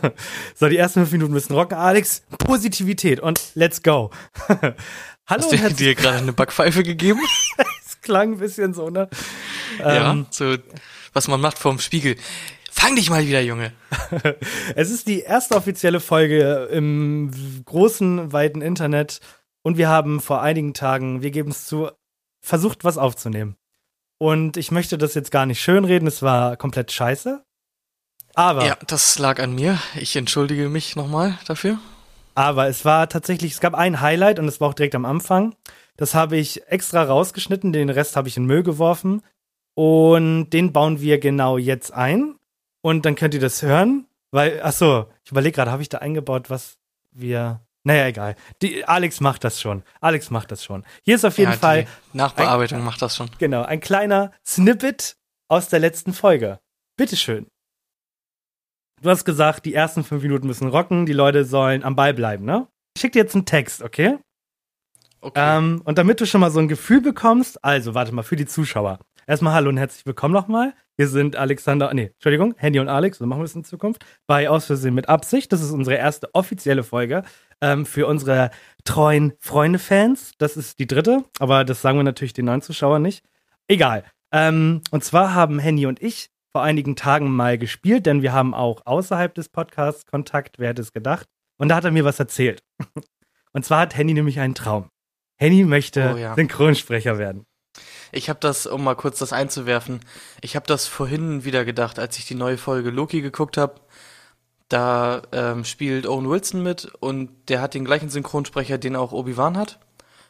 so, die ersten fünf Minuten müssen rocken. Alex, Positivität und let's go. Hallo. Hast du dir gerade eine Backpfeife gegeben? Es klang ein bisschen so, ne? Ja, ähm, so, was man macht vorm Spiegel. Fang dich mal wieder, Junge. es ist die erste offizielle Folge im großen, weiten Internet und wir haben vor einigen Tagen, wir geben es zu, versucht, was aufzunehmen. Und ich möchte das jetzt gar nicht schönreden, es war komplett scheiße. Aber. Ja, das lag an mir. Ich entschuldige mich nochmal dafür. Aber es war tatsächlich, es gab ein Highlight und es war auch direkt am Anfang. Das habe ich extra rausgeschnitten, den Rest habe ich in Müll geworfen. Und den bauen wir genau jetzt ein. Und dann könnt ihr das hören. Weil, ach so, ich überlege gerade, habe ich da eingebaut, was wir. Naja, egal. Die, Alex macht das schon. Alex macht das schon. Hier ist auf jeden ja, Fall. Nachbearbeitung ein, macht das schon. Genau, ein kleiner Snippet aus der letzten Folge. Bitteschön. Du hast gesagt, die ersten fünf Minuten müssen rocken, die Leute sollen am Ball bleiben, ne? Ich schick dir jetzt einen Text, okay? Okay. Ähm, und damit du schon mal so ein Gefühl bekommst, also warte mal, für die Zuschauer. Erstmal hallo und herzlich willkommen nochmal. Wir sind Alexander, nee, Entschuldigung, Handy und Alex, so machen wir es in Zukunft, bei Aus Versehen mit Absicht. Das ist unsere erste offizielle Folge ähm, für unsere treuen Freunde-Fans. Das ist die dritte, aber das sagen wir natürlich den neuen Zuschauern nicht. Egal. Ähm, und zwar haben Handy und ich vor einigen Tagen mal gespielt, denn wir haben auch außerhalb des Podcasts Kontakt, wer hätte es gedacht. Und da hat er mir was erzählt. Und zwar hat Henny nämlich einen Traum. Henny möchte oh, ja. Synchronsprecher werden. Ich habe das, um mal kurz das einzuwerfen, ich habe das vorhin wieder gedacht, als ich die neue Folge Loki geguckt habe. Da ähm, spielt Owen Wilson mit und der hat den gleichen Synchronsprecher, den auch Obi-Wan hat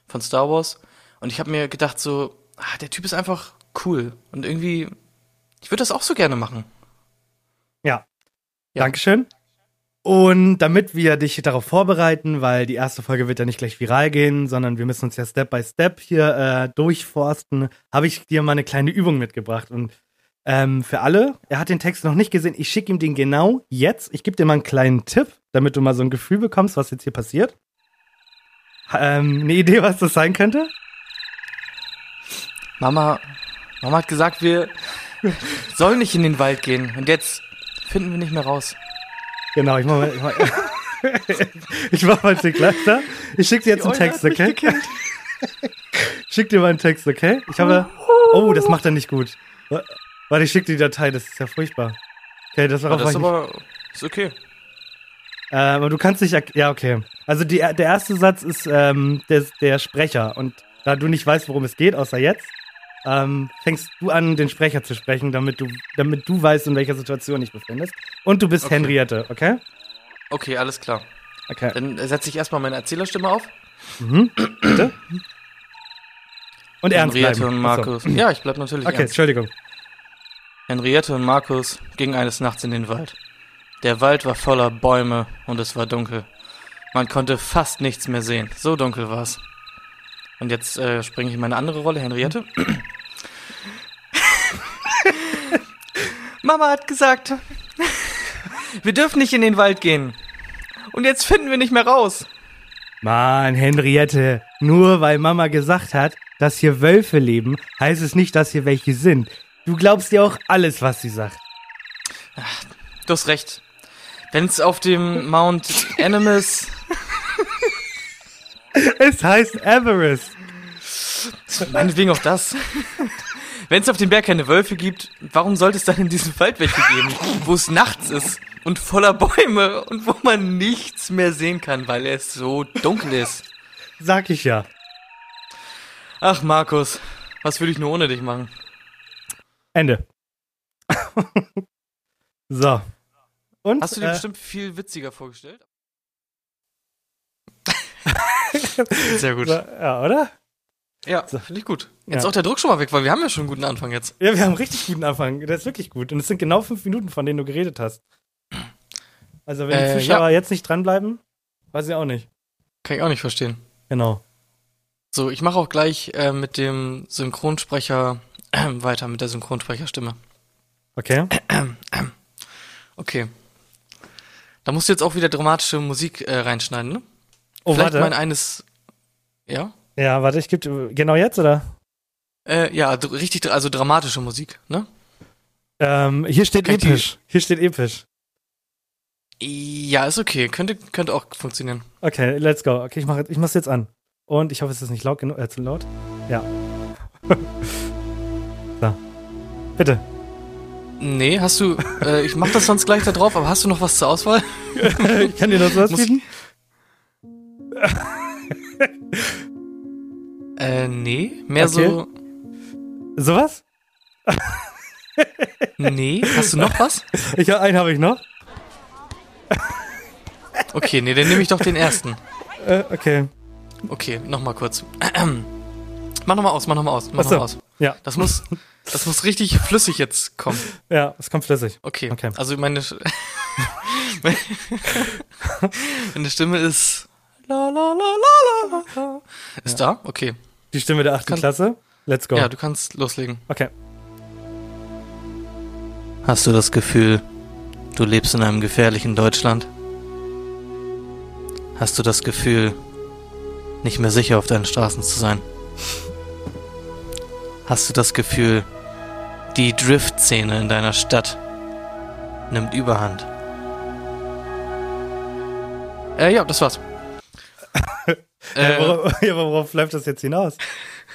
von Star Wars. Und ich habe mir gedacht so, ah, der Typ ist einfach cool und irgendwie ich würde das auch so gerne machen. Ja. ja. Dankeschön. Und damit wir dich darauf vorbereiten, weil die erste Folge wird ja nicht gleich viral gehen, sondern wir müssen uns ja Step by Step hier äh, durchforsten, habe ich dir mal eine kleine Übung mitgebracht. Und ähm, für alle, er hat den Text noch nicht gesehen, ich schicke ihm den genau jetzt. Ich gebe dir mal einen kleinen Tipp, damit du mal so ein Gefühl bekommst, was jetzt hier passiert. Ähm, eine Idee, was das sein könnte? Mama, Mama hat gesagt, wir, Soll nicht in den Wald gehen. Und jetzt finden wir nicht mehr raus. Genau, ich mach mal. Ich mach, ich mach mal einen Tick leichter. Ich schick dir jetzt einen Text, okay? Ich schick dir mal einen Text, okay? Ich habe. Oh, das macht er nicht gut. Warte, ich schick dir die Datei, das ist ja furchtbar. Okay, das war auch. Das ist aber. Ist okay. Äh, aber du kannst nicht. Ja, okay. Also die, der erste Satz ist ähm, der, der Sprecher. Und da du nicht weißt, worum es geht, außer jetzt, ähm, fängst du an, den Sprecher zu sprechen, damit du, damit du weißt, in welcher Situation dich befindest. Und du bist okay. Henriette, okay? Okay, alles klar. Okay. Dann setze ich erstmal meine Erzählerstimme auf. Mhm. Bitte? Und ernst Henriette bleiben. und Markus. Ja, ich bleib natürlich Okay, ernst. Entschuldigung. Henriette und Markus gingen eines Nachts in den Wald. Der Wald war voller Bäume und es war dunkel. Man konnte fast nichts mehr sehen. So dunkel war es. Und jetzt äh, springe ich in meine andere Rolle, Henriette. Mama hat gesagt, wir dürfen nicht in den Wald gehen. Und jetzt finden wir nicht mehr raus. Mann, Henriette, nur weil Mama gesagt hat, dass hier Wölfe leben, heißt es nicht, dass hier welche sind. Du glaubst dir auch alles, was sie sagt. Ach, du hast recht. Wenn es auf dem Mount Animus es heißt Everest. Meinetwegen auch das. Wenn es auf dem Berg keine Wölfe gibt, warum sollte es dann in diesem Wald welche geben, wo es nachts ist und voller Bäume und wo man nichts mehr sehen kann, weil es so dunkel ist? Sag ich ja. Ach, Markus, was würde ich nur ohne dich machen? Ende. so. Und, Hast du dir äh, bestimmt viel witziger vorgestellt? Sehr gut. Ja, oder? Ja, so. finde ich gut. Jetzt ja. auch der Druck schon mal weg, weil wir haben ja schon einen guten Anfang jetzt. Ja, wir haben einen richtig guten Anfang. Der ist wirklich gut. Und es sind genau fünf Minuten, von denen du geredet hast. Also, wenn äh, die Zuschauer ja. jetzt nicht dranbleiben, weiß ich auch nicht. Kann ich auch nicht verstehen. Genau. So, ich mache auch gleich äh, mit dem Synchronsprecher äh, weiter, mit der Synchronsprecherstimme. Okay. okay. Da musst du jetzt auch wieder dramatische Musik äh, reinschneiden, ne? Oh, Vielleicht warte. mein eines. Ja? Ja, warte, ich gebe. Genau jetzt, oder? Äh, ja, richtig, also dramatische Musik, ne? Ähm, hier steht Kann episch. Hier steht episch. Ja, ist okay. Könnte, könnte auch funktionieren. Okay, let's go. Okay, ich mache ich mach's jetzt an. Und ich hoffe, es ist nicht laut genug, äh, zu laut. Ja. so. Bitte. Nee, hast du, äh, ich mach das sonst gleich da drauf, aber hast du noch was zur Auswahl? ich kann dir noch was bieten? Äh, nee, mehr Okay. so, Sowas? nee, hast du noch was? Ich, einen habe ich noch. Okay, nee, dann nehme ich doch den ersten. Äh, okay. Okay, nochmal kurz. Mach nochmal aus, mach nochmal aus, mach nochmal aus. Ja, Das muss, das muss richtig flüssig jetzt kommen. ja, es kommt flüssig. Okay, Okay. also meine, meine Stimme ist la la la la la la. Ist da? Okay. Die Stimme der achten Kann- Klasse. Let's go. Ja, du kannst loslegen. okay. Hast du das Gefühl, du lebst in einem gefährlichen Deutschland? Hast du das Gefühl, nicht mehr sicher auf deinen Straßen zu sein? Hast du das Gefühl, die Drift-Szene in deiner Stadt nimmt Überhand? Äh, ja, das war's. Äh, äh, worauf, ja, aber worauf läuft das jetzt hinaus?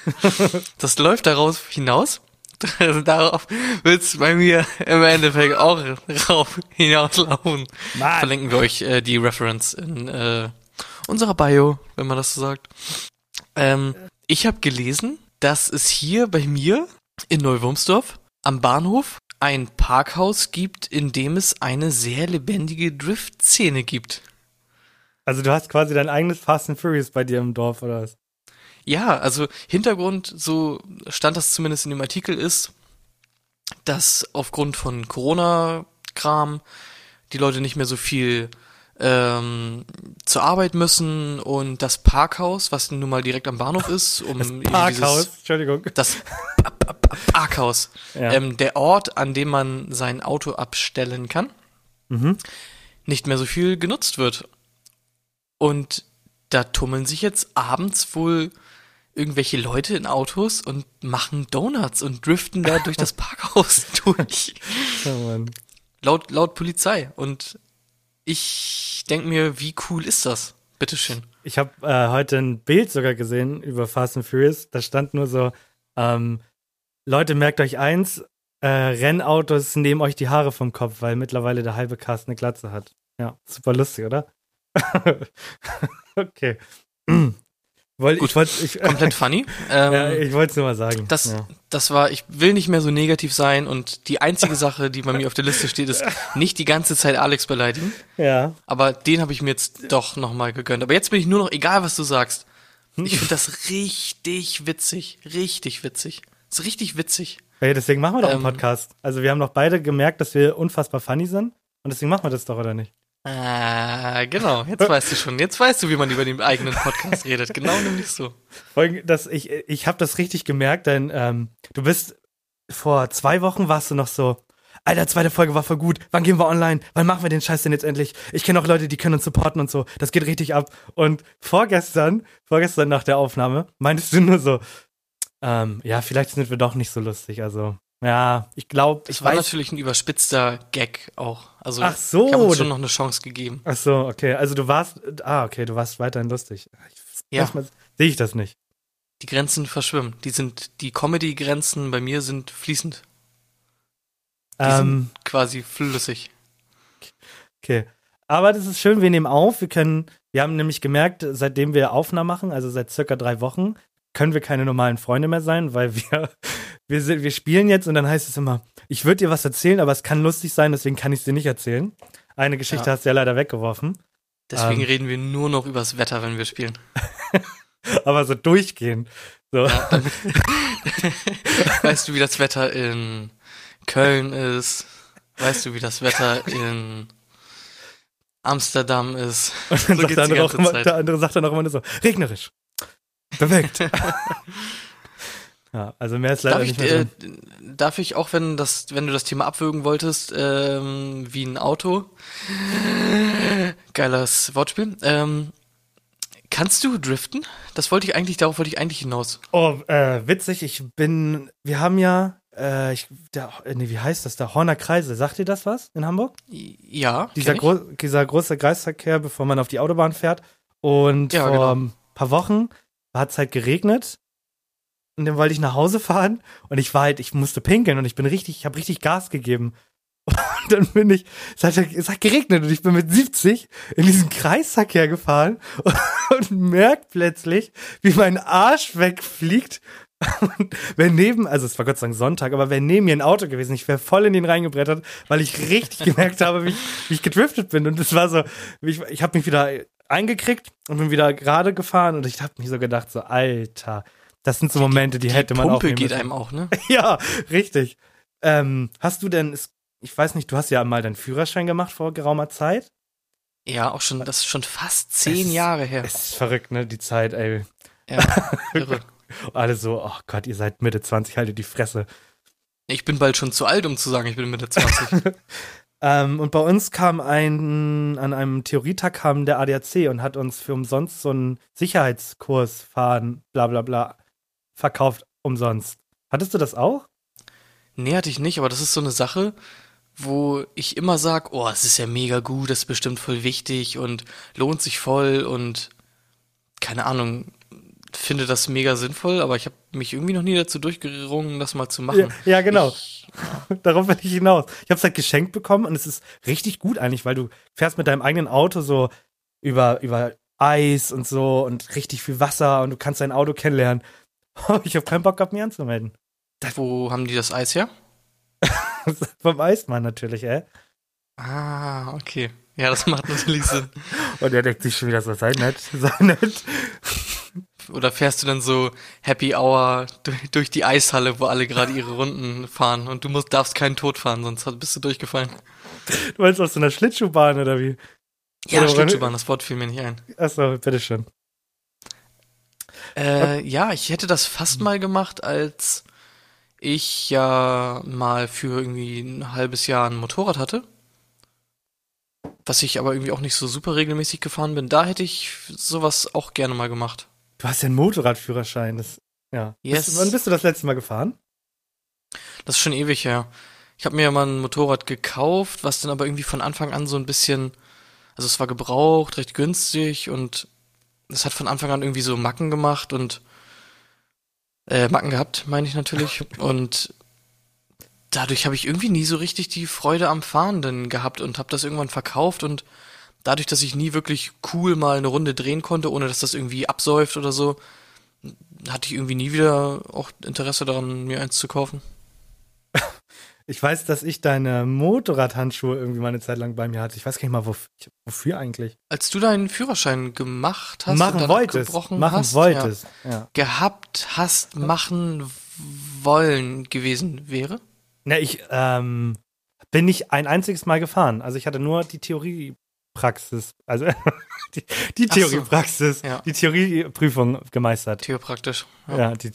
das läuft daraus hinaus. Darauf wird's bei mir im Endeffekt auch rauf hinauslaufen. Mann. verlinken wir euch äh, die Reference in äh, unserer Bio, wenn man das so sagt. Ähm, ich habe gelesen, dass es hier bei mir in Neuwurmsdorf am Bahnhof ein Parkhaus gibt, in dem es eine sehr lebendige Drift-Szene gibt. Also du hast quasi dein eigenes Fast and Furious bei dir im Dorf, oder was? Ja, also Hintergrund, so stand das zumindest in dem Artikel, ist, dass aufgrund von Corona-Kram die Leute nicht mehr so viel ähm, zur Arbeit müssen und das Parkhaus, was nun mal direkt am Bahnhof ist, um Das Parkhaus, dieses- Entschuldigung. das Pa- Pa- Pa- Parkhaus, Ja. ähm, der Ort, an dem man sein Auto abstellen kann, Mhm. nicht mehr so viel genutzt wird. Und da tummeln sich jetzt abends wohl irgendwelche Leute in Autos und machen Donuts und driften da durch das Parkhaus durch. Oh Mann. Laut, laut Polizei. Und ich denk mir, wie cool ist das? Bitteschön. Ich habe äh, heute ein Bild sogar gesehen über Fast and Furious. Da stand nur so, ähm, Leute, merkt euch eins, äh, Rennautos nehmen euch die Haare vom Kopf, weil mittlerweile der halbe Cast eine Glatze hat. Ja, super lustig, oder? okay. Woll, Gut. ich wollte ich, Komplett funny. Ähm, ja, ich wollte es nur mal sagen. Das, ja. das war, ich will nicht mehr so negativ sein und die einzige Sache, die bei mir auf der Liste steht, ist nicht die ganze Zeit Alex beleidigen. ja. Aber den habe ich mir jetzt doch nochmal gegönnt. Aber jetzt bin ich nur noch, egal was du sagst. Ich finde das richtig witzig. Richtig witzig. ist richtig witzig. Ja, deswegen machen wir doch einen Ähm, Podcast. Also wir haben doch beide gemerkt, dass wir unfassbar funny sind. Und deswegen machen wir das doch, oder nicht? Ah, genau. Jetzt weißt du schon. Jetzt weißt du, wie man über den eigenen Podcast redet. Genau nämlich so. Das, ich ich habe das richtig gemerkt, denn ähm, du bist vor zwei Wochen warst du noch so, Alter, zweite Folge war voll gut. Wann gehen wir online? Wann machen wir den Scheiß denn jetzt endlich? Ich kenne auch Leute, die können uns supporten und so. Das geht richtig ab. Und vorgestern, vorgestern nach der Aufnahme, meintest du nur so, ähm, ja, vielleicht sind wir doch nicht so lustig. Also, ja, ich glaube, ich war weiß. natürlich ein überspitzter Gag auch. Also Ach so, ich habe schon noch eine Chance gegeben. Ach so, okay. Also du warst, ah, okay, du warst weiterhin lustig. Ich, Ja. manchmal sehe ich das nicht. Die Grenzen verschwimmen. Die sind, die Comedy-Grenzen bei mir sind fließend. Die Ähm, sind quasi flüssig. Okay. Aber das ist schön, wir nehmen auf. Wir können, wir haben nämlich gemerkt, seitdem wir Aufnahmen machen, also seit circa drei Wochen, können wir keine normalen Freunde mehr sein, weil wir, wir, sind, wir spielen jetzt und dann heißt es immer, ich würde dir was erzählen, aber es kann lustig sein, deswegen kann ich es dir nicht erzählen. Eine Geschichte Ja. hast du ja leider weggeworfen. Deswegen ähm, reden wir nur noch übers Wetter, wenn wir spielen. Aber so durchgehen. So. Weißt du, wie das Wetter in Köln ist? Weißt du, wie das Wetter in Amsterdam ist? Und dann So sagt der andere, auch immer, der andere sagt dann auch immer nur so, regnerisch. Bewegt. Ja, also mehr ist leider Darf ich, nicht mehr äh, drin. darf ich auch, wenn das, wenn du das Thema abwürgen wolltest, ähm, wie ein Auto, geiles Wortspiel, ähm, kannst du driften? Das wollte ich eigentlich, darauf wollte ich eigentlich hinaus. Oh, äh, witzig, ich bin, wir haben ja äh, ich, der, äh, nee, wie heißt das da? Horner Kreisel. Sagt ihr das was in Hamburg? Ja. Dieser, ich. gro dieser große Kreisverkehr, bevor man auf die Autobahn fährt. Und Ja, vor genau. ein paar Wochen hat es halt geregnet. Und dann wollte ich nach Hause fahren und ich war halt, ich musste pinkeln und ich bin richtig, ich habe richtig Gas gegeben. Und dann bin ich, es hat, es hat geregnet und ich bin mit 70 in diesen Kreisverkehr gefahren und, und merkt plötzlich, wie mein Arsch wegfliegt. Und wer neben, also es war Gott sei Dank Sonntag, aber wer neben mir ein Auto gewesen, ich wäre voll in den reingebrettert, weil ich richtig gemerkt habe, wie ich, wie ich gedriftet bin. Und es war so, ich, ich habe mich wieder eingekriegt und bin wieder gerade gefahren und ich habe mich so gedacht, so, Alter, das sind so Momente, die, hätte man auch Pumpe nehmen geht müssen. einem auch, ne? Ja, richtig. Ähm, hast du denn, ich weiß nicht, du hast ja mal deinen Führerschein gemacht vor geraumer Zeit. Ja, auch schon, das ist schon fast zehn Es- Jahre her. Es ist verrückt, ne, die Zeit, ey. Ja, irre. Alle so, oh Gott, ihr seid Mitte 20, haltet die Fresse. Ich bin bald schon zu alt, um zu sagen, ich bin Mitte 20. Ähm, und bei uns kam ein, an einem Theorietag kam der ADAC und hat uns für umsonst so einen Sicherheitskurs fahren, bla bla bla, verkauft umsonst. Hattest du das auch? nee, hatte ich nicht, aber das ist so eine Sache, wo ich immer sag, oh, es ist ja mega gut, das ist bestimmt voll wichtig und lohnt sich voll und keine Ahnung, finde das mega sinnvoll, aber ich habe mich irgendwie noch nie dazu durchgerungen, das mal zu machen. Ja, ja, genau. Ich, Darauf will ich hinaus. Ich habe es halt geschenkt bekommen und es ist richtig gut eigentlich, weil du fährst mit deinem eigenen Auto so über, über Eis und so und richtig viel Wasser und du kannst dein Auto kennenlernen. Ich habe keinen Bock gehabt, mich anzumelden. wo haben die das Eis her? Vom Eismann natürlich, ey. Ah, okay. Ja, das macht natürlich Sinn. Und er denkt sich schon wieder so, sei nett, sei nett. Oder fährst du dann so Happy Hour durch, durch die Eishalle, wo alle gerade ihre Runden fahren und du musst, darfst keinen Tod fahren, sonst bist du durchgefallen. Du meinst aus so einer Schlittschuhbahn oder wie? Ja, Oder- Schlittschuhbahn, das Wort fiel mir nicht ein. Achso, bitteschön. Äh, ja, ich hätte das fast mal gemacht, als ich ja mal für irgendwie ein halbes Jahr ein Motorrad hatte. Was ich aber irgendwie auch nicht so super regelmäßig gefahren bin. Da hätte ich sowas auch gerne mal gemacht. Du hast ja einen Motorradführerschein. Das, ja. Yes. Bist, wann bist du das letzte Mal gefahren? Das ist schon ewig her. Ich habe mir ja mal ein Motorrad gekauft, was dann aber irgendwie von Anfang an so ein bisschen, also es war gebraucht, recht günstig und es hat von Anfang an irgendwie so Macken gemacht und äh, Macken gehabt, meine ich natürlich. Und dadurch habe ich irgendwie nie so richtig die Freude am Fahren gehabt und habe das irgendwann verkauft und dadurch, dass ich nie wirklich cool mal eine Runde drehen konnte, ohne dass das irgendwie absäuft oder so, hatte ich irgendwie nie wieder auch Interesse daran, mir eins zu kaufen. Ich weiß, dass ich deine Motorradhandschuhe irgendwie mal eine Zeit lang bei mir hatte. Ich weiß gar nicht mal, wof wofür eigentlich. Als du deinen Führerschein gemacht hast machen wolltest. abgebrochen Machen hast, wolltest. Ja. Ja, gehabt hast, machen wollen gewesen wäre? Na, ich ähm, bin nicht ein einziges Mal gefahren. Also ich hatte nur die Theoriepraxis, also die, die Ach so. Theoriepraxis, Ja. die Theorieprüfung gemeistert. Theopraktisch. Ja, Ja. die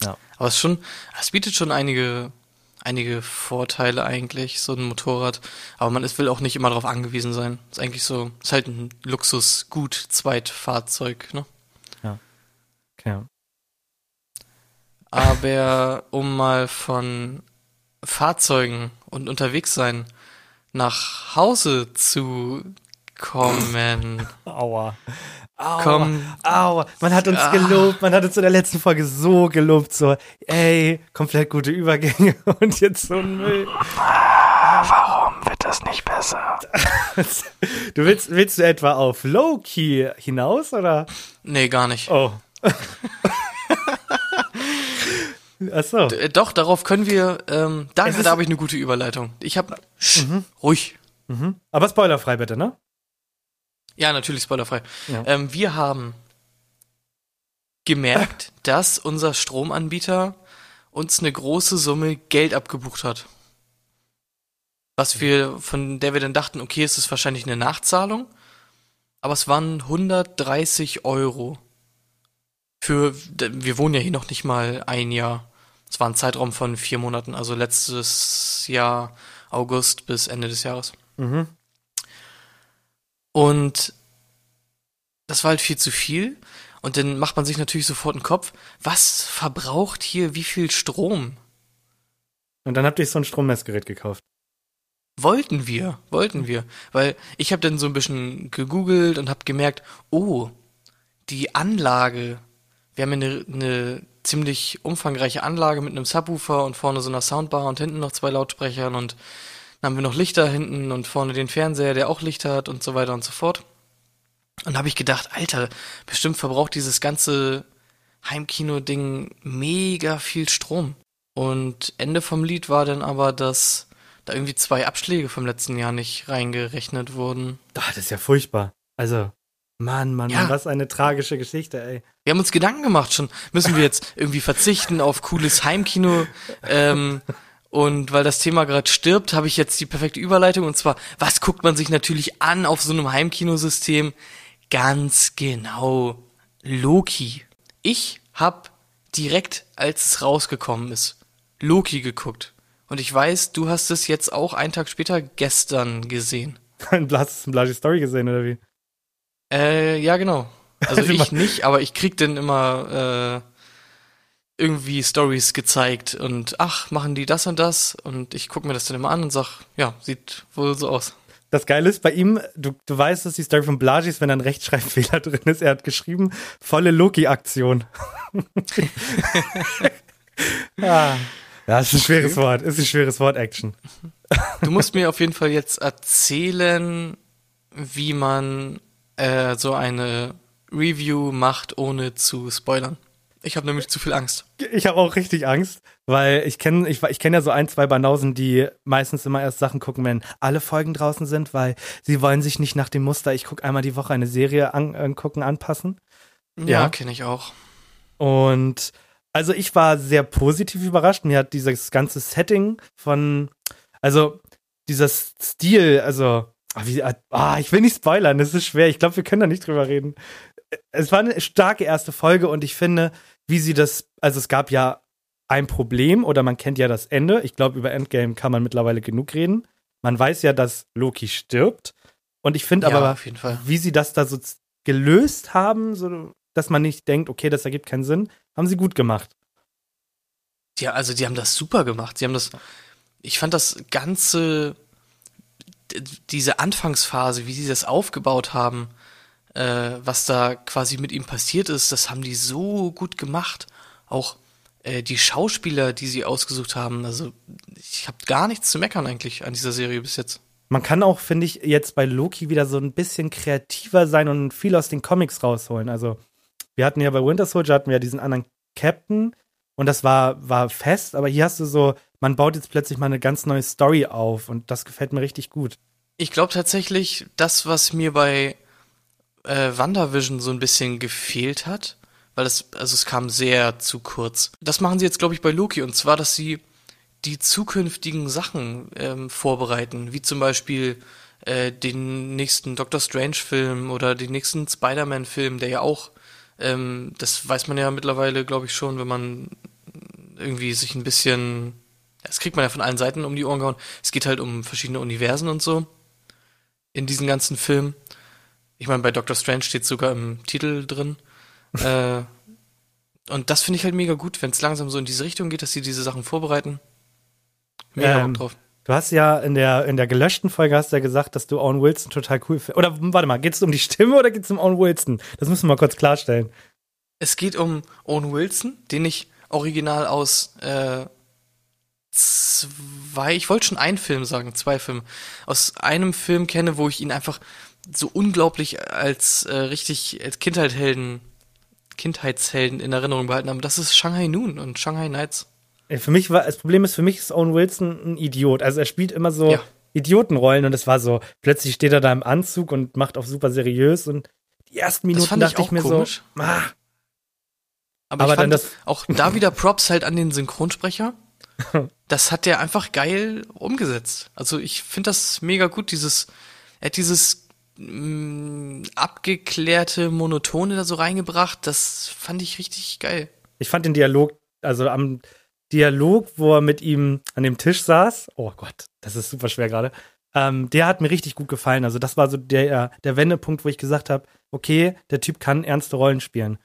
Tierpraktisch. Aber es ist schon, es bietet schon einige, einige Vorteile eigentlich, so ein Motorrad. Aber man ist, will auch nicht immer darauf angewiesen sein. Ist eigentlich so, ist halt ein Luxus-Gut-Zweitfahrzeug, ne? Okay. Aber um mal von Fahrzeugen und unterwegs sein nach Hause zu kommen. Aua. Aua. Komm. Aua. Man hat uns Ah. gelobt, man hat uns in der letzten Folge so gelobt, so, ey, komplett gute Übergänge und jetzt so ein Müll. Warum wird das nicht besser? Du willst, willst du etwa auf Low-Key hinaus oder? Nee, gar nicht. Oh. Ach so. Äh, Doch, darauf können wir, ähm, da, da habe ich eine gute Überleitung. Ich habe, ruhig. Mhm. Aber spoilerfrei bitte, ne? Ja, natürlich spoilerfrei. Ja. Ähm, wir haben gemerkt, dass unser Stromanbieter uns eine große Summe Geld abgebucht hat. Was wir, von der wir dann dachten, okay, es ist wahrscheinlich eine Nachzahlung, aber es waren 130 Euro. Für, wir wohnen ja hier noch nicht mal ein Jahr. Es war ein Zeitraum von vier Monaten, also letztes Jahr August bis Ende des Jahres. Mhm. Und das war halt viel zu viel. Und dann macht man sich natürlich sofort einen Kopf, was verbraucht hier wie viel Strom? Und dann habt ihr so ein Strommessgerät gekauft. Wollten wir, wollten wir. Weil ich habe dann so ein bisschen gegoogelt und habe gemerkt, oh, die Anlage, wir haben eine, eine ziemlich umfangreiche Anlage mit einem Subwoofer und vorne so einer Soundbar und hinten noch zwei Lautsprechern und dann haben wir noch Lichter hinten und vorne den Fernseher, der auch Lichter hat und so weiter und so fort. Und habe ich gedacht, Alter, bestimmt verbraucht dieses ganze Heimkino-Ding mega viel Strom. Und Ende vom Lied war dann aber, dass da irgendwie zwei Abschläge vom letzten Jahr nicht reingerechnet wurden. Ach, das ist ja furchtbar. Also, Mann, Mann, Ja. Mann, was eine tragische Geschichte, ey. Wir haben uns Gedanken gemacht schon, müssen wir jetzt irgendwie verzichten auf cooles Heimkino? Ähm, und weil das Thema gerade stirbt, habe ich jetzt die perfekte Überleitung. Und zwar, was guckt man sich natürlich an auf so einem Heimkinosystem? Ganz genau, Loki. Ich habe direkt, als es rausgekommen ist, Loki geguckt. Und ich weiß, du hast es jetzt auch einen Tag später gestern gesehen. Ein Blas, ein Blasi Story gesehen, oder wie? Äh, ja, genau. Also ich nicht, aber ich krieg dann immer äh, irgendwie Stories gezeigt und ach, machen die das und das und ich guck mir das dann immer an und sag, ja, sieht wohl so aus. Das Geile ist bei ihm, du, du weißt, dass die Story von Blasi ist, wenn da ein Rechtschreibfehler drin ist. Er hat geschrieben, volle Loki-Aktion. ah. Ja, ist ein schweres Wort. Ist ein schweres Wort, Action. Du musst mir auf jeden Fall jetzt erzählen, wie man äh, so eine Review macht, ohne zu spoilern. Ich habe nämlich zu viel Angst. Ich habe auch richtig Angst, weil ich kenne ich, ich kenn ja so ein, zwei Banausen, die meistens immer erst Sachen gucken, wenn alle Folgen draußen sind, weil sie wollen sich nicht nach dem Muster, ich gucke einmal die Woche eine Serie an, angucken, anpassen. Ja, Ja. kenne ich auch. Und also ich war sehr positiv überrascht. Mir hat dieses ganze Setting von, also dieser Stil, also, ah, wie, ah, ich will nicht spoilern, das ist schwer. Ich glaube, wir können da nicht drüber reden. Es war eine starke erste Folge und ich finde, wie sie das, also es gab ja ein Problem oder man kennt ja das Ende. Ich glaube, über Endgame kann man mittlerweile genug reden. Man weiß ja, dass Loki stirbt. Und ich finde Ja, aber, wie sie das da so gelöst haben, so, dass man nicht denkt, okay, das ergibt keinen Sinn, haben sie gut gemacht. Ja, also die haben das super gemacht. Sie haben das, ich fand das ganze, diese Anfangsphase, wie sie das aufgebaut haben, äh, was da quasi mit ihm passiert ist, das haben die so gut gemacht. Auch äh, die Schauspieler, die sie ausgesucht haben, also ich habe gar nichts zu meckern eigentlich an dieser Serie bis jetzt. Man kann auch, finde ich, jetzt bei Loki wieder so ein bisschen kreativer sein und viel aus den Comics rausholen. Also, wir hatten ja bei Winter Soldier hatten wir ja diesen anderen Captain und das war, war fest, aber hier hast du so, man baut jetzt plötzlich mal eine ganz neue Story auf und das gefällt mir richtig gut. Ich glaube tatsächlich, das, was mir bei äh, WandaVision so ein bisschen gefehlt hat, weil es, also es kam sehr zu kurz. Das machen sie jetzt, glaube ich, bei Loki, und zwar, dass sie die zukünftigen Sachen ähm, vorbereiten, wie zum Beispiel äh, den nächsten Doctor Strange-Film oder den nächsten Spider-Man-Film, der ja auch, ähm, das weiß man ja mittlerweile, glaube ich, schon, wenn man irgendwie sich ein bisschen, das kriegt man ja von allen Seiten um die Ohren gehauen. Es geht halt um verschiedene Universen und so in diesen ganzen Filmen. Ich meine, bei Doctor Strange steht sogar im Titel drin. äh, und das finde ich halt mega gut, wenn es langsam so in diese Richtung geht, dass sie diese Sachen vorbereiten. Mega Ähm, Bock drauf. Du hast ja in der, in der gelöschten Folge hast du ja gesagt, dass du Owen Wilson total cool findest. Oder warte mal, geht es um die Stimme oder geht es um Owen Wilson? Das müssen wir mal kurz klarstellen. Es geht um Owen Wilson, den ich original aus äh, zwei, ich wollte schon einen Film sagen, zwei Filme, aus einem Film kenne, wo ich ihn einfach so unglaublich als äh, richtig als Kindheitshelden, Kindheitshelden in Erinnerung behalten habe. Das ist Shanghai Noon und Shanghai Nights. Für mich war, das Problem ist, für mich ist Owen Wilson ein Idiot. Also er spielt immer so Ja. Idiotenrollen und es war so, plötzlich steht er da im Anzug und macht auf super seriös und die ersten Minuten fand ich dachte ich, auch mir komisch. so, ah, Aber, Aber ich dann das- auch da wieder Props halt an den Synchronsprecher. Das hat der einfach geil umgesetzt. Also ich finde das mega gut, dieses, er hat dieses mh, abgeklärte Monotone da so reingebracht. Das fand ich richtig geil. ich fand den Dialog, also am Dialog, wo er mit ihm an dem Tisch saß, oh Gott, das ist super schwer gerade, ähm, der hat mir richtig gut gefallen. Also das war so der, der Wendepunkt, wo ich gesagt habe, okay, der Typ kann ernste Rollen spielen.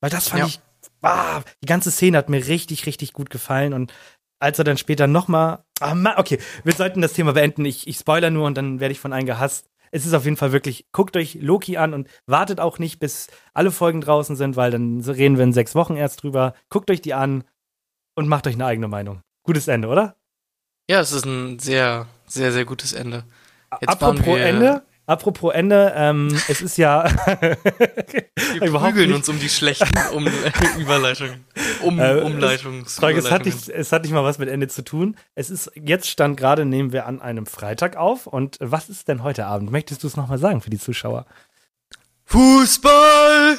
Weil das fand Ja. ich, ah, die ganze Szene hat mir richtig, richtig gut gefallen und als er dann später nochmal, ah, okay, wir sollten das Thema beenden. Ich, ich spoiler nur und dann werde ich von einem gehasst. Es ist auf jeden Fall wirklich, guckt euch Loki an und wartet auch nicht, bis alle Folgen draußen sind, weil dann reden wir in sechs Wochen erst drüber. Guckt euch die an und macht euch eine eigene Meinung. Gutes Ende, oder? Ja, es ist ein sehr, sehr, sehr gutes Ende. Jetzt Apropos wir- Ende, apropos Ende, ähm, es ist ja Wir prügeln uns um die schlechten um Überleitungen. Um, Äh, Umleitungs. Frage, es hat, nicht, es hat nicht mal was mit Ende zu tun. Es ist, jetzt stand gerade, nehmen wir an einem Freitag auf. Und was ist denn heute Abend? Möchtest du es nochmal sagen für die Zuschauer? Fußball!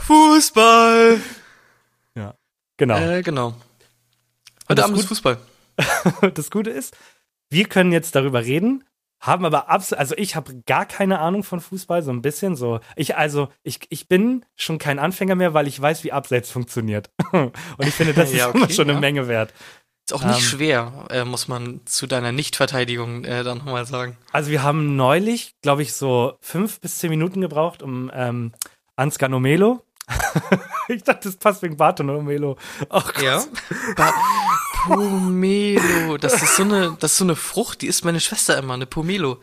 Fußball! Genau. Äh, genau. Heute Abend ist Fußball. das Gute ist, wir können jetzt darüber reden, haben aber absolut, also ich habe gar keine Ahnung von Fußball, so ein bisschen so. Ich, also, ich, ich bin schon kein Anfänger mehr, weil ich weiß, wie Abseits funktioniert. Und ich finde, das Ja, ist immer okay, schon eine ja. Menge wert. Ist auch nicht Ähm. schwer, äh, muss man zu deiner Nichtverteidigung äh, dann nochmal sagen. Also wir haben neulich, glaube ich, so fünf bis zehn Minuten gebraucht, um ähm, Ansgar Nomelo. ich dachte, das passt wegen Barton Nomelo. Oh Gott. Ja. Pomelo. Das ist so eine, das ist so eine Frucht, die isst meine Schwester immer, eine Pomelo.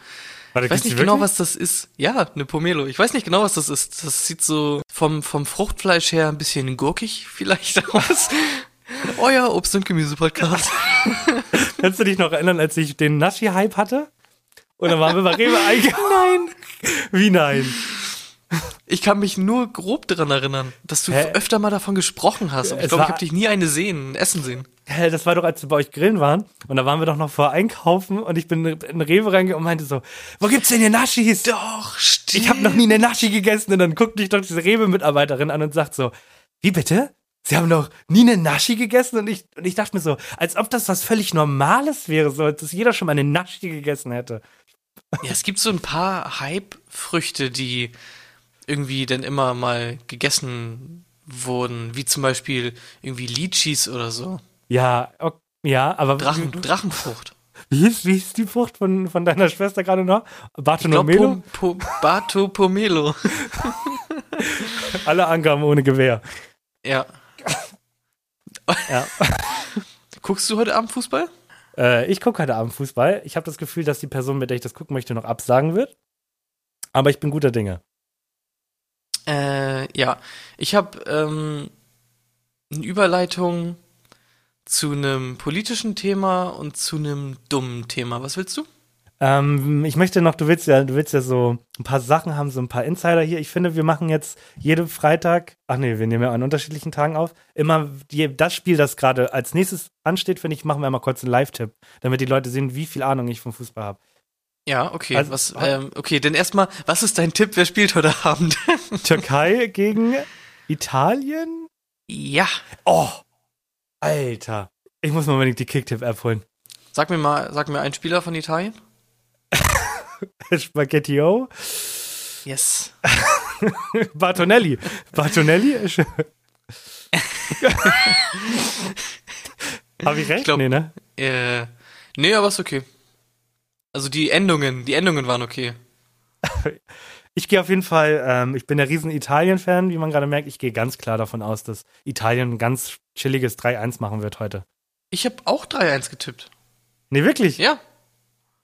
Warte, Ich weiß nicht genau, was das ist. Ja, eine Pomelo. Ich weiß nicht genau, was das ist. Das sieht so vom, vom Fruchtfleisch her ein bisschen gurkig vielleicht aus. Euer Obst- und Gemüse-Podcast. Kannst du dich noch erinnern, als ich den Naschi-Hype hatte? Und dann waren wir bei Rewe eingekauft. Nein. Wie nein? Ich kann mich nur grob daran erinnern, dass du Hä? öfter mal davon gesprochen hast. Aber ich glaube, ich habe dich nie eine sehen, essen sehen. Das war doch, als wir bei euch grillen waren. Und da waren wir doch noch vor Einkaufen und ich bin in Rewe reingegangen und meinte so, wo gibt's denn hier Naschis? Doch, stimmt. Ich habe noch nie eine Naschi gegessen. Und dann guckt mich doch diese Rewe-Mitarbeiterin an und sagt so, wie bitte? Sie haben noch nie eine Naschi gegessen? Und ich, und ich dachte mir so, als ob das was völlig Normales wäre, so als dass jeder schon mal eine Naschi gegessen hätte. Ja, es gibt so ein paar Hype-Früchte, die irgendwie dann immer mal gegessen wurden, wie zum Beispiel irgendwie Litchis oder so. Ja, ok, ja, aber Drachen, Drachenfrucht. wie, hieß, wie hieß die Frucht von, von deiner Schwester gerade noch? Ich glaube, Bartolomeo? po, po, Bato Pomelo. Alle Angaben ohne Gewehr. Ja. Ja. Guckst du heute Abend Fußball? Äh, ich gucke heute Abend Fußball. Ich habe das Gefühl, dass die Person, mit der ich das gucken möchte, noch absagen wird. Aber ich bin guter Dinge. Äh, ja. Ich habe ähm, eine Überleitung zu einem politischen Thema und zu einem dummen Thema. Was willst du? Ähm, ich möchte noch, du willst ja, du willst ja so ein paar Sachen haben, so ein paar Insider hier. Ich finde, wir machen jetzt jeden Freitag, ach nee, wir nehmen ja an unterschiedlichen Tagen auf, immer die, das Spiel, das gerade als nächstes ansteht, finde ich, machen wir mal kurz einen Live-Tipp, damit die Leute sehen, wie viel Ahnung ich vom Fußball habe. Ja, okay. Also- was, ähm, okay, denn erstmal, was ist dein Tipp? Wer spielt heute Abend? Türkei gegen Italien? ja. Oh, Alter. Ich muss mal unbedingt die Kicktipp-App holen. Sag mir mal, sag mir einen Spieler von Italien. Spaghetti-O. Yes. Bartonelli. Bartonelli? Habe ich recht? Ich glaub- nee, ne? Äh, nee, aber ist okay. Also die Endungen, die Endungen waren okay. Ich gehe auf jeden Fall, ähm, ich bin der riesen Italien-Fan, wie man gerade merkt. Ich gehe ganz klar davon aus, dass Italien ein ganz chilliges 3-1 machen wird heute. Ich habe auch 3-1 getippt. Nee, wirklich? Ja,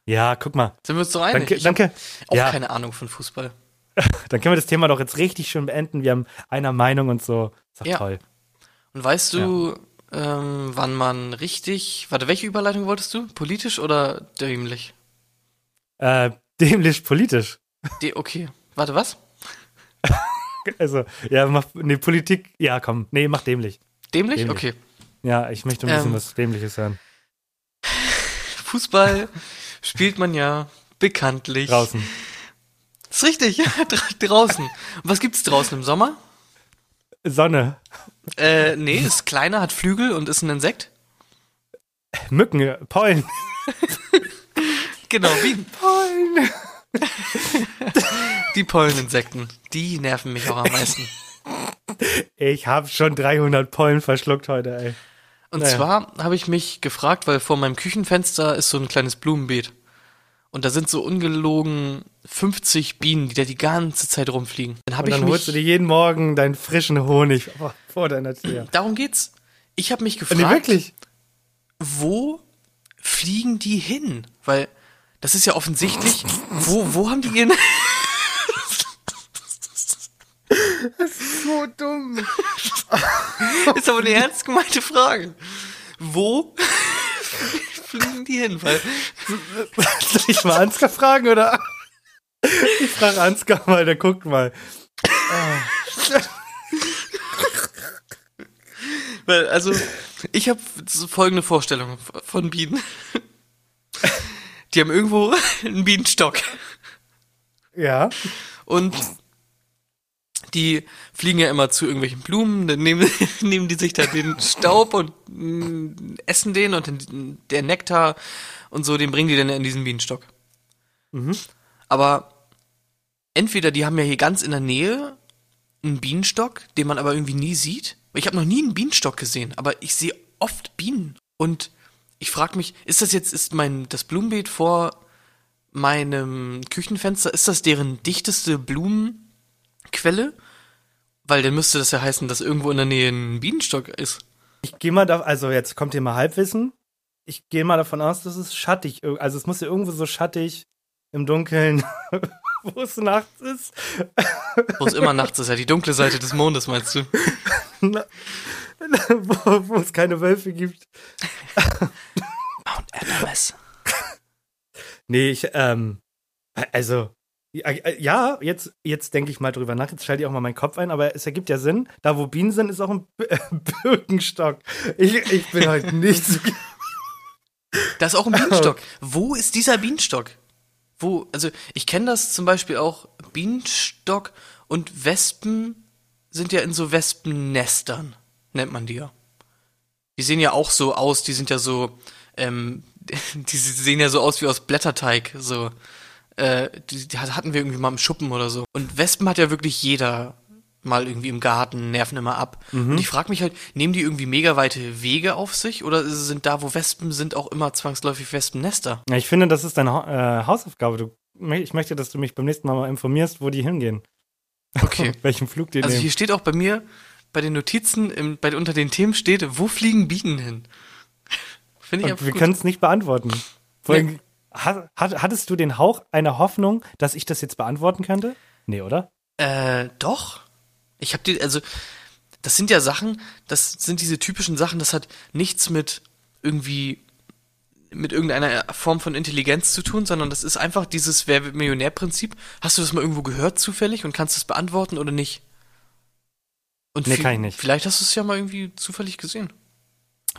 Ja, guck mal. sind wir uns doch einig. Danke, danke. auch Ja, keine Ahnung von Fußball. dann können wir das Thema doch jetzt richtig schön beenden. Wir haben einer Meinung und so. Ist doch Ja. toll. Und weißt du, ähm, wann man richtig. Warte, welche Überleitung wolltest du? Politisch oder dämlich? Äh, dämlich politisch. De okay. Warte, was? Also, ja, mach, nee, Politik, ja, komm, nee, mach dämlich. Dämlich? Dämlich. Okay. Ja, ich möchte ein bisschen Ähm. was Dämliches hören. Fußball spielt man ja bekanntlich. Draußen. Ist richtig, ja, dra draußen. Und was gibt's draußen im Sommer? Sonne. Äh, nee, ist kleiner, hat Flügel und ist ein Insekt. Mücken, Pollen. Genau, wie Pollen. die Polleninsekten. Die nerven mich auch am meisten. Ich habe schon 300 Pollen verschluckt heute, ey. Und Naja. zwar habe ich mich gefragt, weil vor meinem Küchenfenster ist so ein kleines Blumenbeet. Und da sind so ungelogen 50 Bienen, die da die ganze Zeit rumfliegen. Dann Und habe ich dann holst du dir mich. jeden Morgen deinen frischen Honig vor deiner Tür. Darum geht's. Ich habe mich Nee, gefragt, wirklich? wo fliegen die hin? Weil das ist ja offensichtlich. Wo, wo haben die ihren. So dumm. ist aber eine ernst gemeinte Frage. Wo fliegen die hin? Weil Soll ich mal Ansgar fragen, oder? Ich frage Ansgar mal, der guckt mal. Weil, also, ich habe folgende Vorstellung von Bienen. Die haben irgendwo einen Bienenstock Ja. und die fliegen ja immer zu irgendwelchen Blumen, dann nehmen, nehmen die sich da den Staub und mm, essen den und den, der Nektar und so, den bringen die dann in diesen Bienenstock. Mhm. Aber entweder die haben ja hier ganz in der Nähe einen Bienenstock, den man aber irgendwie nie sieht. Ich habe noch nie einen Bienenstock gesehen, aber ich sehe oft Bienen. Und ich frage mich, ist das jetzt, ist mein, das Blumenbeet vor meinem Küchenfenster, ist das deren dichteste Blumenquelle? Weil dann müsste das ja heißen, dass irgendwo in der Nähe ein Bienenstock ist. Ich gehe mal da, also jetzt kommt hier mal Halbwissen. Ich gehe mal davon aus, dass es schattig, also es muss ja irgendwo so schattig im Dunkeln, wo es nachts ist. Wo es immer nachts ist, ja, die dunkle Seite des Mondes, meinst du? Na, wo, wo es keine Wölfe gibt. Mount Everest. Nee, ich, ähm, also, ja, jetzt, jetzt denke ich mal drüber nach, jetzt schalte ich auch mal meinen Kopf ein, aber es ergibt ja Sinn, da wo Bienen sind, ist auch ein B- Birkenstock. Ich, ich bin halt nicht so, Da ist auch ein Bienenstock. Wo ist dieser Bienenstock? Wo, also ich kenne das zum Beispiel auch, Bienenstock und Wespen sind ja in so Wespennestern, nennt man die ja. Die sehen ja auch so aus, die sind ja so, ähm, die sehen ja so aus wie aus Blätterteig, so. Äh, die, die hatten wir irgendwie mal im Schuppen oder so. Und Wespen hat ja wirklich jeder mal irgendwie im Garten, nerven immer ab. Und ich frage mich halt, nehmen die irgendwie mega weite Wege auf sich oder sind da, wo Wespen sind, auch immer zwangsläufig Wespennester? Ja, ich finde, das ist deine Ha- äh, Hausaufgabe. Du, ich möchte, dass du mich beim nächsten Mal mal informierst, wo die hingehen. Okay. Welchen Flug die Also nehmen. hier steht auch bei mir, bei den Notizen, im, bei, unter den Themen steht, wo fliegen Bienen hin? Finde ich Und einfach wir können es nicht beantworten. Vor allem, Nee. hat, hat, hattest du den Hauch einer Hoffnung, dass ich das jetzt beantworten könnte? Nee, oder? Äh, doch. Ich habe die, also, das sind ja Sachen, das sind diese typischen Sachen, das hat nichts mit irgendwie, mit irgendeiner Form von Intelligenz zu tun, sondern das ist einfach dieses Wer wird Millionär-Prinzip. Hast du das mal irgendwo gehört zufällig und kannst es beantworten oder nicht? Und Nee, kann ich nicht. Vielleicht hast du es ja mal irgendwie zufällig gesehen.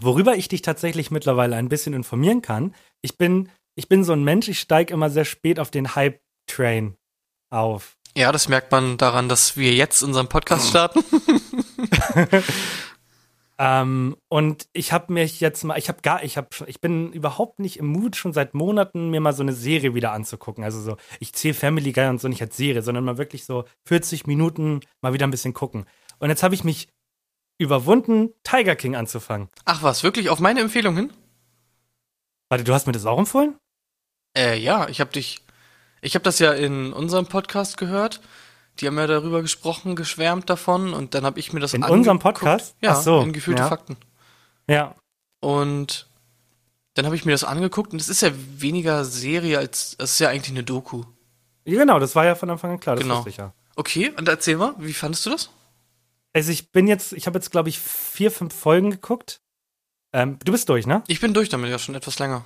Worüber ich dich tatsächlich mittlerweile ein bisschen informieren kann, ich bin, ich bin so ein Mensch, ich steige immer sehr spät auf den Hype-Train auf. Ja, das merkt man daran, dass wir jetzt unseren Podcast starten. Ähm, und ich habe mich jetzt mal, ich habe gar, ich habe, ich bin überhaupt nicht im Mut, schon seit Monaten mir mal so eine Serie wieder anzugucken. Also so, ich zähle Family Guy und so nicht als Serie, sondern mal wirklich so 40 Minuten mal wieder ein bisschen gucken. Und jetzt habe ich mich überwunden, Tiger King anzufangen. Ach was, wirklich auf meine Empfehlung hin? Warte, du hast mir das auch empfohlen? Äh, ja, ich habe dich, ich habe das ja in unserem Podcast gehört. Die haben ja darüber gesprochen, geschwärmt davon und dann habe ich mir das In unserem. Podcast? Ja, Ach so, in gefühlte ja. Fakten. Ja. Und dann habe ich mir das angeguckt und es ist ja weniger Serie als, es ist ja eigentlich eine Doku. Ja, Genau, das war ja von Anfang an klar, das Genau. wusste ich ja. Okay, und erzähl mal, wie fandest du das? Also ich bin jetzt, ich habe jetzt, glaube ich, vier, fünf Folgen geguckt. Ähm, du bist durch, ne? Ich bin durch damit ja schon etwas länger.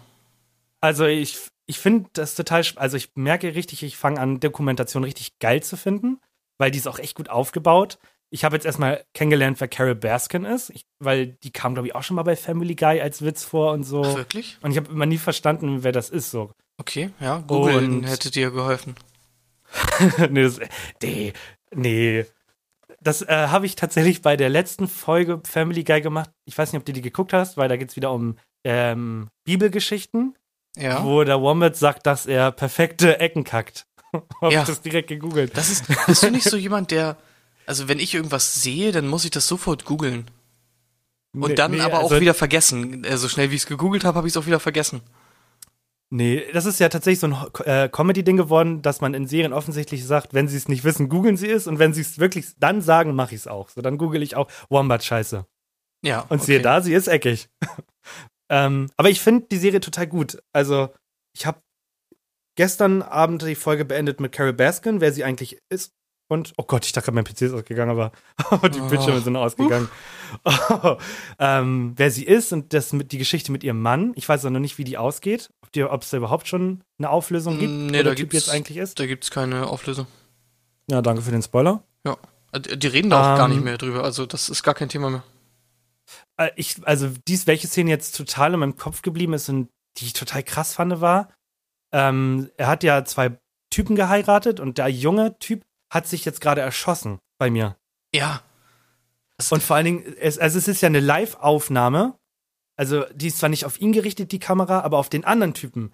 Also ich, ich finde das total, also ich merke richtig, ich fange an, Dokumentation richtig geil zu finden, weil die ist auch echt gut aufgebaut. Ich habe jetzt erstmal kennengelernt, wer Carol Baskin ist, ich, weil die kam, glaube ich, auch schon mal bei Family Guy als Witz vor und so. Ach, wirklich? Und ich habe immer nie verstanden, wer das ist. So. Okay, ja, Google Und- hätte dir geholfen. nee, das, nee, nee. Das äh, habe ich tatsächlich bei der letzten Folge Family Guy gemacht. Ich weiß nicht, ob du die geguckt hast, weil da geht es wieder um ähm, Bibelgeschichten, Ja. wo der Wombat sagt, dass er perfekte Ecken kackt. Hab Ja. ich das direkt gegoogelt. Das ist, bist du nicht so jemand, der, also wenn ich irgendwas sehe, dann muss ich das sofort googeln. Und Nee, dann nee, aber auch also- wieder vergessen. Äh, so schnell wie ich es gegoogelt habe, habe ich es auch wieder vergessen. Nee, das ist ja tatsächlich so ein äh, Comedy-Ding geworden, dass man in Serien offensichtlich sagt, wenn sie es nicht wissen, googeln sie es und wenn sie es wirklich dann sagen, mache ich es auch. So, dann google ich auch Wombat-Scheiße. Ja. Und siehe da, sie ist eckig. ähm, aber ich finde die Serie total gut. Also, ich habe gestern Abend die Folge beendet mit Carol Baskin, wer sie eigentlich ist. Und, oh Gott, ich dachte, mein PC ist ausgegangen, aber die Oh. Bildschirme sind ausgegangen. ähm, wer sie ist und das mit, die Geschichte mit ihrem Mann. Ich weiß auch noch nicht, wie die ausgeht. Ob es da überhaupt schon eine Auflösung gibt, Mm, wo nee, da der Typ jetzt eigentlich ist. Da gibt's keine Auflösung. Ja, danke für den Spoiler. Äh, Die reden da auch gar Ähm, nicht mehr drüber. Also, das ist gar kein Thema mehr. Äh, ich, also dies, welche Szene jetzt total in meinem Kopf geblieben ist und die ich total krass fand, war, ähm, er hat ja zwei Typen geheiratet und der junge Typ hat sich jetzt gerade erschossen bei mir. Ja. Das- Und vor allen Dingen, es, also es ist ja eine Live-Aufnahme. Also die ist zwar nicht auf ihn gerichtet, die Kamera, aber auf den anderen Typen,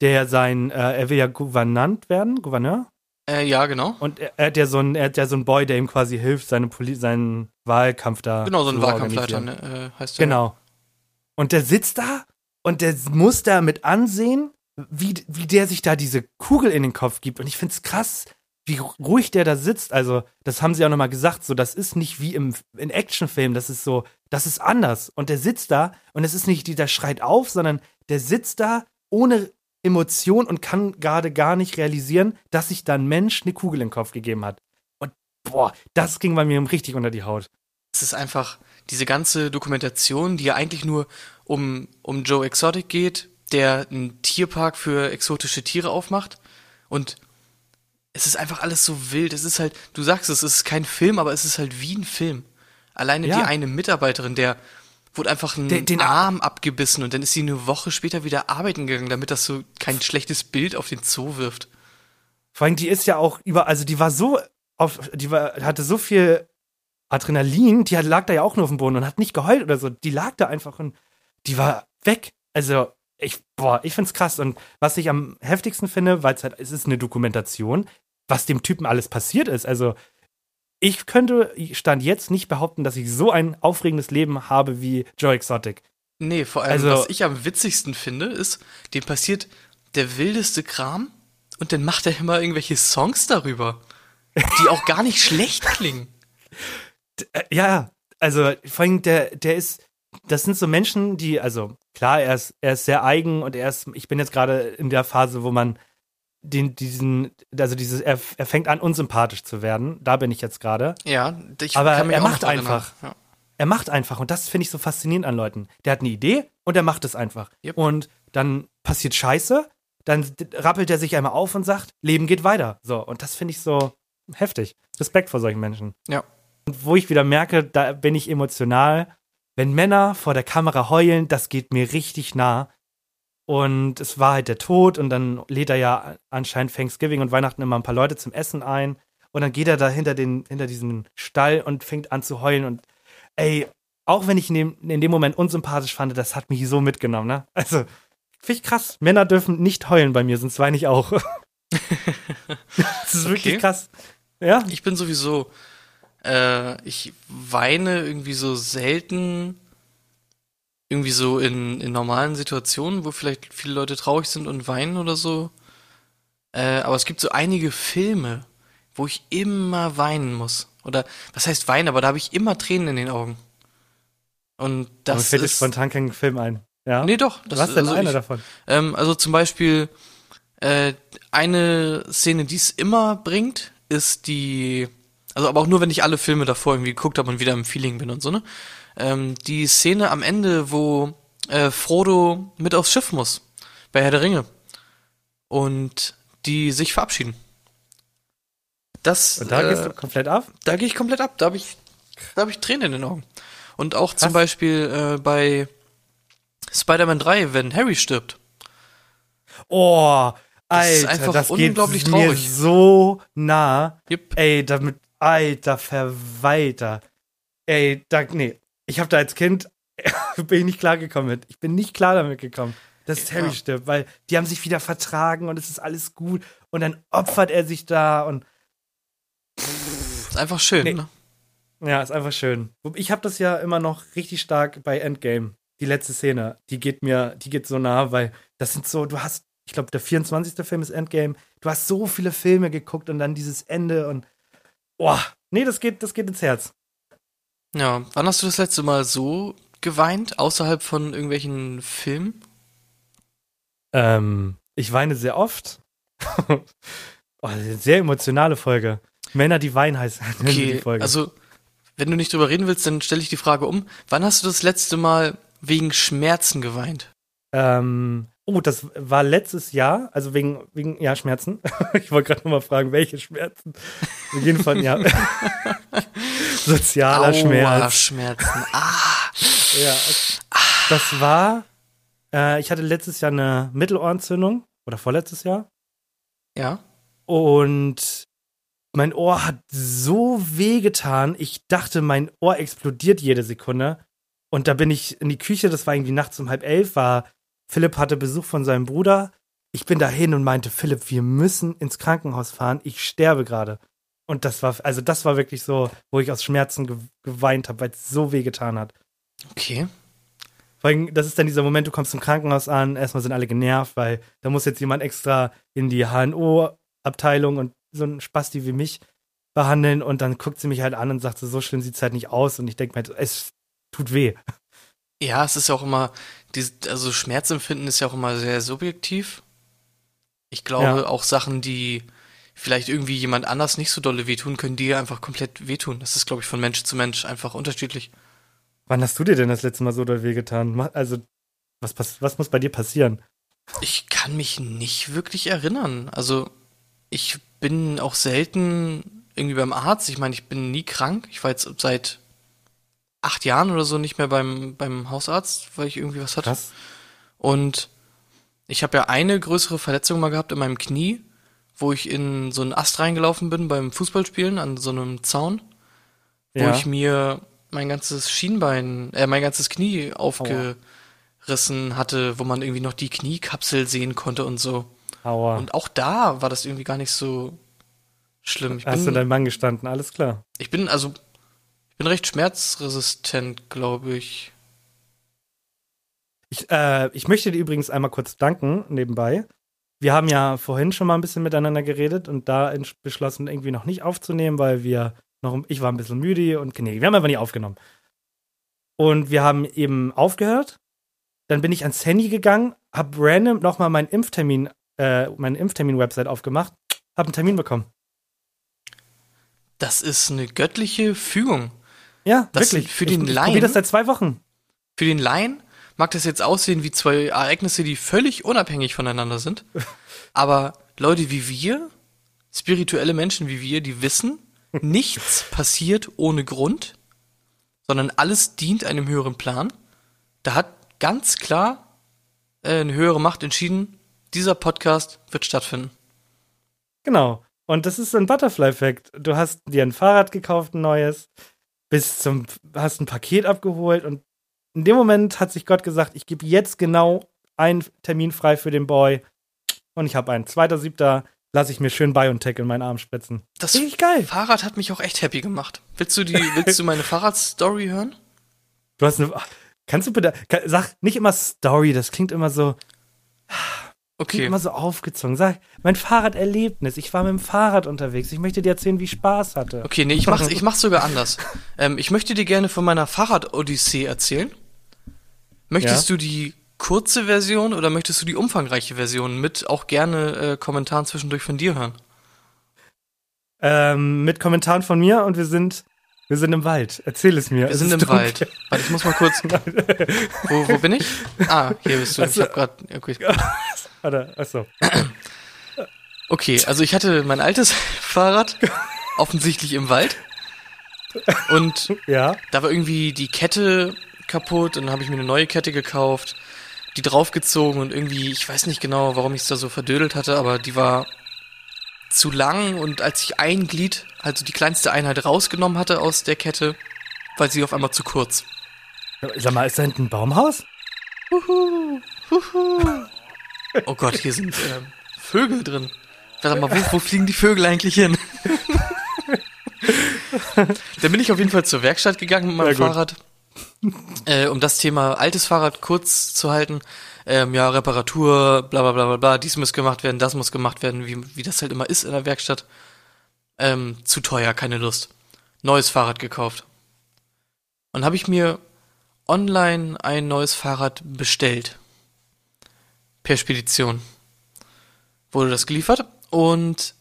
der sein, äh, er will ja Gouvernant werden, Gouverneur. Äh, ja, genau. Und er, er hat ja so einen, er hat ja so einen Boy, der ihm quasi hilft, seine Poli seinen Wahlkampf da. Genau, so ein zu Wahlkampfleiter ne, äh, heißt der. Genau. Und der sitzt da und der muss da mit ansehen, wie, wie der sich da diese Kugel in den Kopf gibt. Und ich find's krass, wie ruhig der da sitzt. Also, das haben sie auch nochmal gesagt, so, das ist nicht wie im in Actionfilm, das ist so, das ist anders. Und der sitzt da und es ist nicht, der schreit auf, sondern der sitzt da ohne Emotion und kann gerade gar nicht realisieren, dass sich da ein Mensch eine Kugel in den Kopf gegeben hat. Und boah, das ging bei mir richtig unter die Haut. Es ist einfach diese ganze Dokumentation, die ja eigentlich nur um, um Joe Exotic geht, der einen Tierpark für exotische Tiere aufmacht. Und es ist einfach alles so wild. Es ist halt, du sagst es, es ist kein Film, aber es ist halt wie ein Film. Alleine Ja. die eine Mitarbeiterin, der wurde einfach ein Den- den- Arm abgebissen und dann ist sie eine Woche später wieder arbeiten gegangen, damit das so kein schlechtes Bild auf den Zoo wirft. Vor allem, die ist ja auch über, also die war so auf, die war, hatte so viel Adrenalin, die lag da ja auch nur auf dem Boden und hat nicht geheult oder so. Die lag da einfach und die war weg. Also, ich, boah, ich find's krass. Und was ich am heftigsten finde, weil es halt, es ist eine Dokumentation, was dem Typen alles passiert ist. Also, ich könnte, stand jetzt nicht behaupten, dass ich so ein aufregendes Leben habe wie Joe Exotic. Nee, vor allem, Also- was ich am witzigsten finde, ist, dem passiert der wildeste Kram und dann macht er immer irgendwelche Songs darüber, die auch gar nicht schlecht klingen. Ja, also vor allem der, der ist, das sind so Menschen, die, also klar, er ist, er ist sehr eigen und er ist, ich bin jetzt gerade in der Phase, wo man den, diesen, also dieses, er, er fängt an, unsympathisch zu werden. Da bin ich jetzt gerade. Ja, ich Aber er macht einfach. Ja. Er macht einfach und das finde ich so faszinierend an Leuten. Der hat eine Idee und er macht es einfach. Yep. Und dann passiert Scheiße, dann rappelt er sich einmal auf und sagt, Leben geht weiter. So, und das finde ich so heftig. Respekt vor solchen Menschen. Ja. Und wo ich wieder merke, da bin ich emotional. Wenn Männer vor der Kamera heulen, das geht mir richtig nah. Und es war halt der Tod und dann lädt er ja anscheinend Thanksgiving und Weihnachten immer ein paar Leute zum Essen ein. Und dann geht er da hinter, den, hinter diesen Stall und fängt an zu heulen. Und ey, auch wenn ich in dem, in dem Moment unsympathisch fand, das hat mich so mitgenommen, ne? Also, finde ich krass. Männer dürfen nicht heulen bei mir, sonst weine ich auch. das ist wirklich Okay. krass. Ja, Ich bin sowieso, äh, ich weine irgendwie so selten, irgendwie so in, in normalen Situationen, wo vielleicht viele Leute traurig sind und weinen oder so. Äh, aber es gibt so einige Filme, wo ich immer weinen muss. Oder, was heißt weinen, aber da habe ich immer Tränen in den Augen. Und das das fällt dir ist. spontan kein Film ein. Ja. Nee, doch. Das, Was denn also einer ich, davon? ähm, also zum Beispiel äh, eine Szene, die es immer bringt, ist die, also aber auch nur, wenn ich alle Filme davor irgendwie geguckt habe und wieder im Feeling bin und so, ne? Ähm, die Szene am Ende, wo äh, Frodo mit aufs Schiff muss, bei Herr der Ringe. Und die sich verabschieden. Das, Und da äh, gehst du komplett ab? da gehe ich komplett ab. Da habe ich, da habe ich Tränen in den Augen. Und auch zum Krass. Beispiel äh, bei Spider-Man 3, wenn Harry stirbt. Oh, Das ist Alter, einfach das geht unglaublich mir traurig. so nah. Yep. Ey, damit, alter Verwalter. Ey, da, nee, ich habe da als Kind, bin ich nicht klargekommen mit. Ich bin nicht klar damit gekommen, dass Ja. Harry stirbt, weil die haben sich wieder vertragen und es ist alles gut und dann opfert er sich da und Ist einfach schön, Nee. ne? ja, ist einfach schön. Ich habe das ja immer noch richtig stark bei Endgame, die letzte Szene, die geht mir, die geht so nah, weil das sind so, du hast, ich glaube, der 24. Film ist Endgame. Du hast so viele Filme geguckt und dann dieses Ende und boah, nee, das geht, das geht ins Herz. Ja, wann hast du das letzte Mal so geweint, außerhalb von irgendwelchen Filmen? Ähm, ich weine sehr oft. oh, sehr emotionale Folge. Männer, die weinen heißt okay, die Folge. Also, wenn du nicht drüber reden willst, dann stelle ich die Frage um. Wann hast du das letzte Mal wegen Schmerzen geweint? Ähm, oh, das war letztes Jahr, also wegen, wegen ja, Schmerzen. ich wollte gerade nochmal fragen, welche Schmerzen. Auf jeden Fall, ja. Sozialer Aua, Schmerz. Schmerzen. Ah. ja. Das war, äh, ich hatte letztes Jahr eine Mittelohrentzündung oder vorletztes Jahr. Ja. Und mein Ohr hat so weh getan. Ich dachte, mein Ohr explodiert jede Sekunde. Und da bin ich in die Küche, das war irgendwie nachts um halb elf, war Philipp hatte Besuch von seinem Bruder. Ich bin dahin und meinte, Philipp, wir müssen ins Krankenhaus fahren. Ich sterbe gerade. Und das war, also das war wirklich so, wo ich aus Schmerzen ge geweint habe, weil es so weh getan hat. Okay. Vor allem, das ist dann dieser Moment, du kommst im Krankenhaus an, erstmal sind alle genervt, weil da muss jetzt jemand extra in die HNO-Abteilung und so ein Spasti wie mich behandeln und dann guckt sie mich halt an und sagt so, so schlimm sieht es halt nicht aus und ich denke mir halt, es tut weh. Ja, es ist auch immer, also Schmerzempfinden ist ja auch immer sehr subjektiv. Ich glaube, ja. auch Sachen, die vielleicht irgendwie jemand anders nicht so dolle wehtun, können dir einfach komplett wehtun. Das ist, glaube ich, von Mensch zu Mensch einfach unterschiedlich. Wann hast du dir denn das letzte Mal so doll wehgetan? Also, was, was muss bei dir passieren? Ich kann mich nicht wirklich erinnern. Also, ich bin auch selten irgendwie beim Arzt. Ich meine, ich bin nie krank. Ich war jetzt seit acht Jahren oder so nicht mehr beim, beim Hausarzt, weil ich irgendwie was hatte. Krass. Und ich habe ja eine größere Verletzung mal gehabt in meinem Knie, wo ich in so einen Ast reingelaufen bin beim Fußballspielen an so einem Zaun, wo ja. ich mir mein ganzes Schienbein, äh, mein ganzes Knie aufgerissen Aua. hatte, wo man irgendwie noch die Kniekapsel sehen konnte und so. Aua. Und auch da war das irgendwie gar nicht so schlimm. Ich Hast bin, du dein Mann gestanden, alles klar. Ich bin also bin recht schmerzresistent, glaube ich. Ich, äh, ich möchte dir übrigens einmal kurz danken, nebenbei. Wir haben ja vorhin schon mal ein bisschen miteinander geredet und da beschlossen, irgendwie noch nicht aufzunehmen, weil wir noch, ich war ein bisschen müde und nee, wir haben einfach nie aufgenommen. Und wir haben eben aufgehört. Dann bin ich ans Handy gegangen, hab random nochmal meinen Impftermin, äh, meine Impftermin-Website aufgemacht, hab einen Termin bekommen. Das ist eine göttliche Fügung. Ja, das wirklich. Für den ich, Laien. Ich das seit zwei Wochen. Für den Laien mag das jetzt aussehen wie zwei Ereignisse, die völlig unabhängig voneinander sind. Aber Leute wie wir, spirituelle Menschen wie wir, die wissen, nichts passiert ohne Grund, sondern alles dient einem höheren Plan. Da hat ganz klar äh, eine höhere Macht entschieden, dieser Podcast wird stattfinden. Genau. Und das ist ein Butterfly-Fact. Du hast dir ein Fahrrad gekauft, ein neues bis zum, hast ein Paket abgeholt und in dem Moment hat sich Gott gesagt, ich gebe jetzt genau einen Termin frei für den Boy und ich habe einen. Zweiter, siebter lasse ich mir schön Biontech in meinen Arm spritzen. Das ich geil. Fahrrad hat mich auch echt happy gemacht. Willst du die, willst du meine Fahrradstory hören? Du hast eine, kannst du bitte, sag nicht immer Story, das klingt immer so, Okay. Immer so aufgezogen. Sag, mein Fahrraderlebnis. Ich war mit dem Fahrrad unterwegs. Ich möchte dir erzählen, wie ich Spaß hatte. Okay, nee, ich mach's, ich mach's sogar anders. ähm, ich möchte dir gerne von meiner Fahrrad-Odyssee erzählen. Möchtest ja? du die kurze Version oder möchtest du die umfangreiche Version mit auch gerne äh, Kommentaren zwischendurch von dir hören? Ähm, mit Kommentaren von mir und wir sind wir sind im Wald. Erzähl es mir. Wir es sind im dunkel. Wald. Warte, ich muss mal kurz. wo, wo bin ich? Ah, hier bist du. Also, ich hab grad. Okay. Warte, achso. Okay, also ich hatte mein altes Fahrrad offensichtlich im Wald. Und ja. da war irgendwie die Kette kaputt und dann habe ich mir eine neue Kette gekauft, die draufgezogen und irgendwie, ich weiß nicht genau, warum ich es da so verdödelt hatte, aber die war zu lang und als ich ein Glied, also die kleinste Einheit rausgenommen hatte aus der Kette, war sie auf einmal zu kurz. Sag mal, ist da hinten ein Baumhaus? Huhu, huhu. Oh Gott, hier sind äh, Vögel drin. Warte mal, wo, wo fliegen die Vögel eigentlich hin? Dann bin ich auf jeden Fall zur Werkstatt gegangen mit meinem Fahrrad. äh, um das Thema altes Fahrrad kurz zu halten, ähm, ja, Reparatur, bla bla bla bla bla, dies muss gemacht werden, das muss gemacht werden, wie, wie das halt immer ist in der Werkstatt. Ähm, zu teuer, keine Lust. Neues Fahrrad gekauft. Und habe ich mir online ein neues Fahrrad bestellt. Per Spedition. Wurde das geliefert und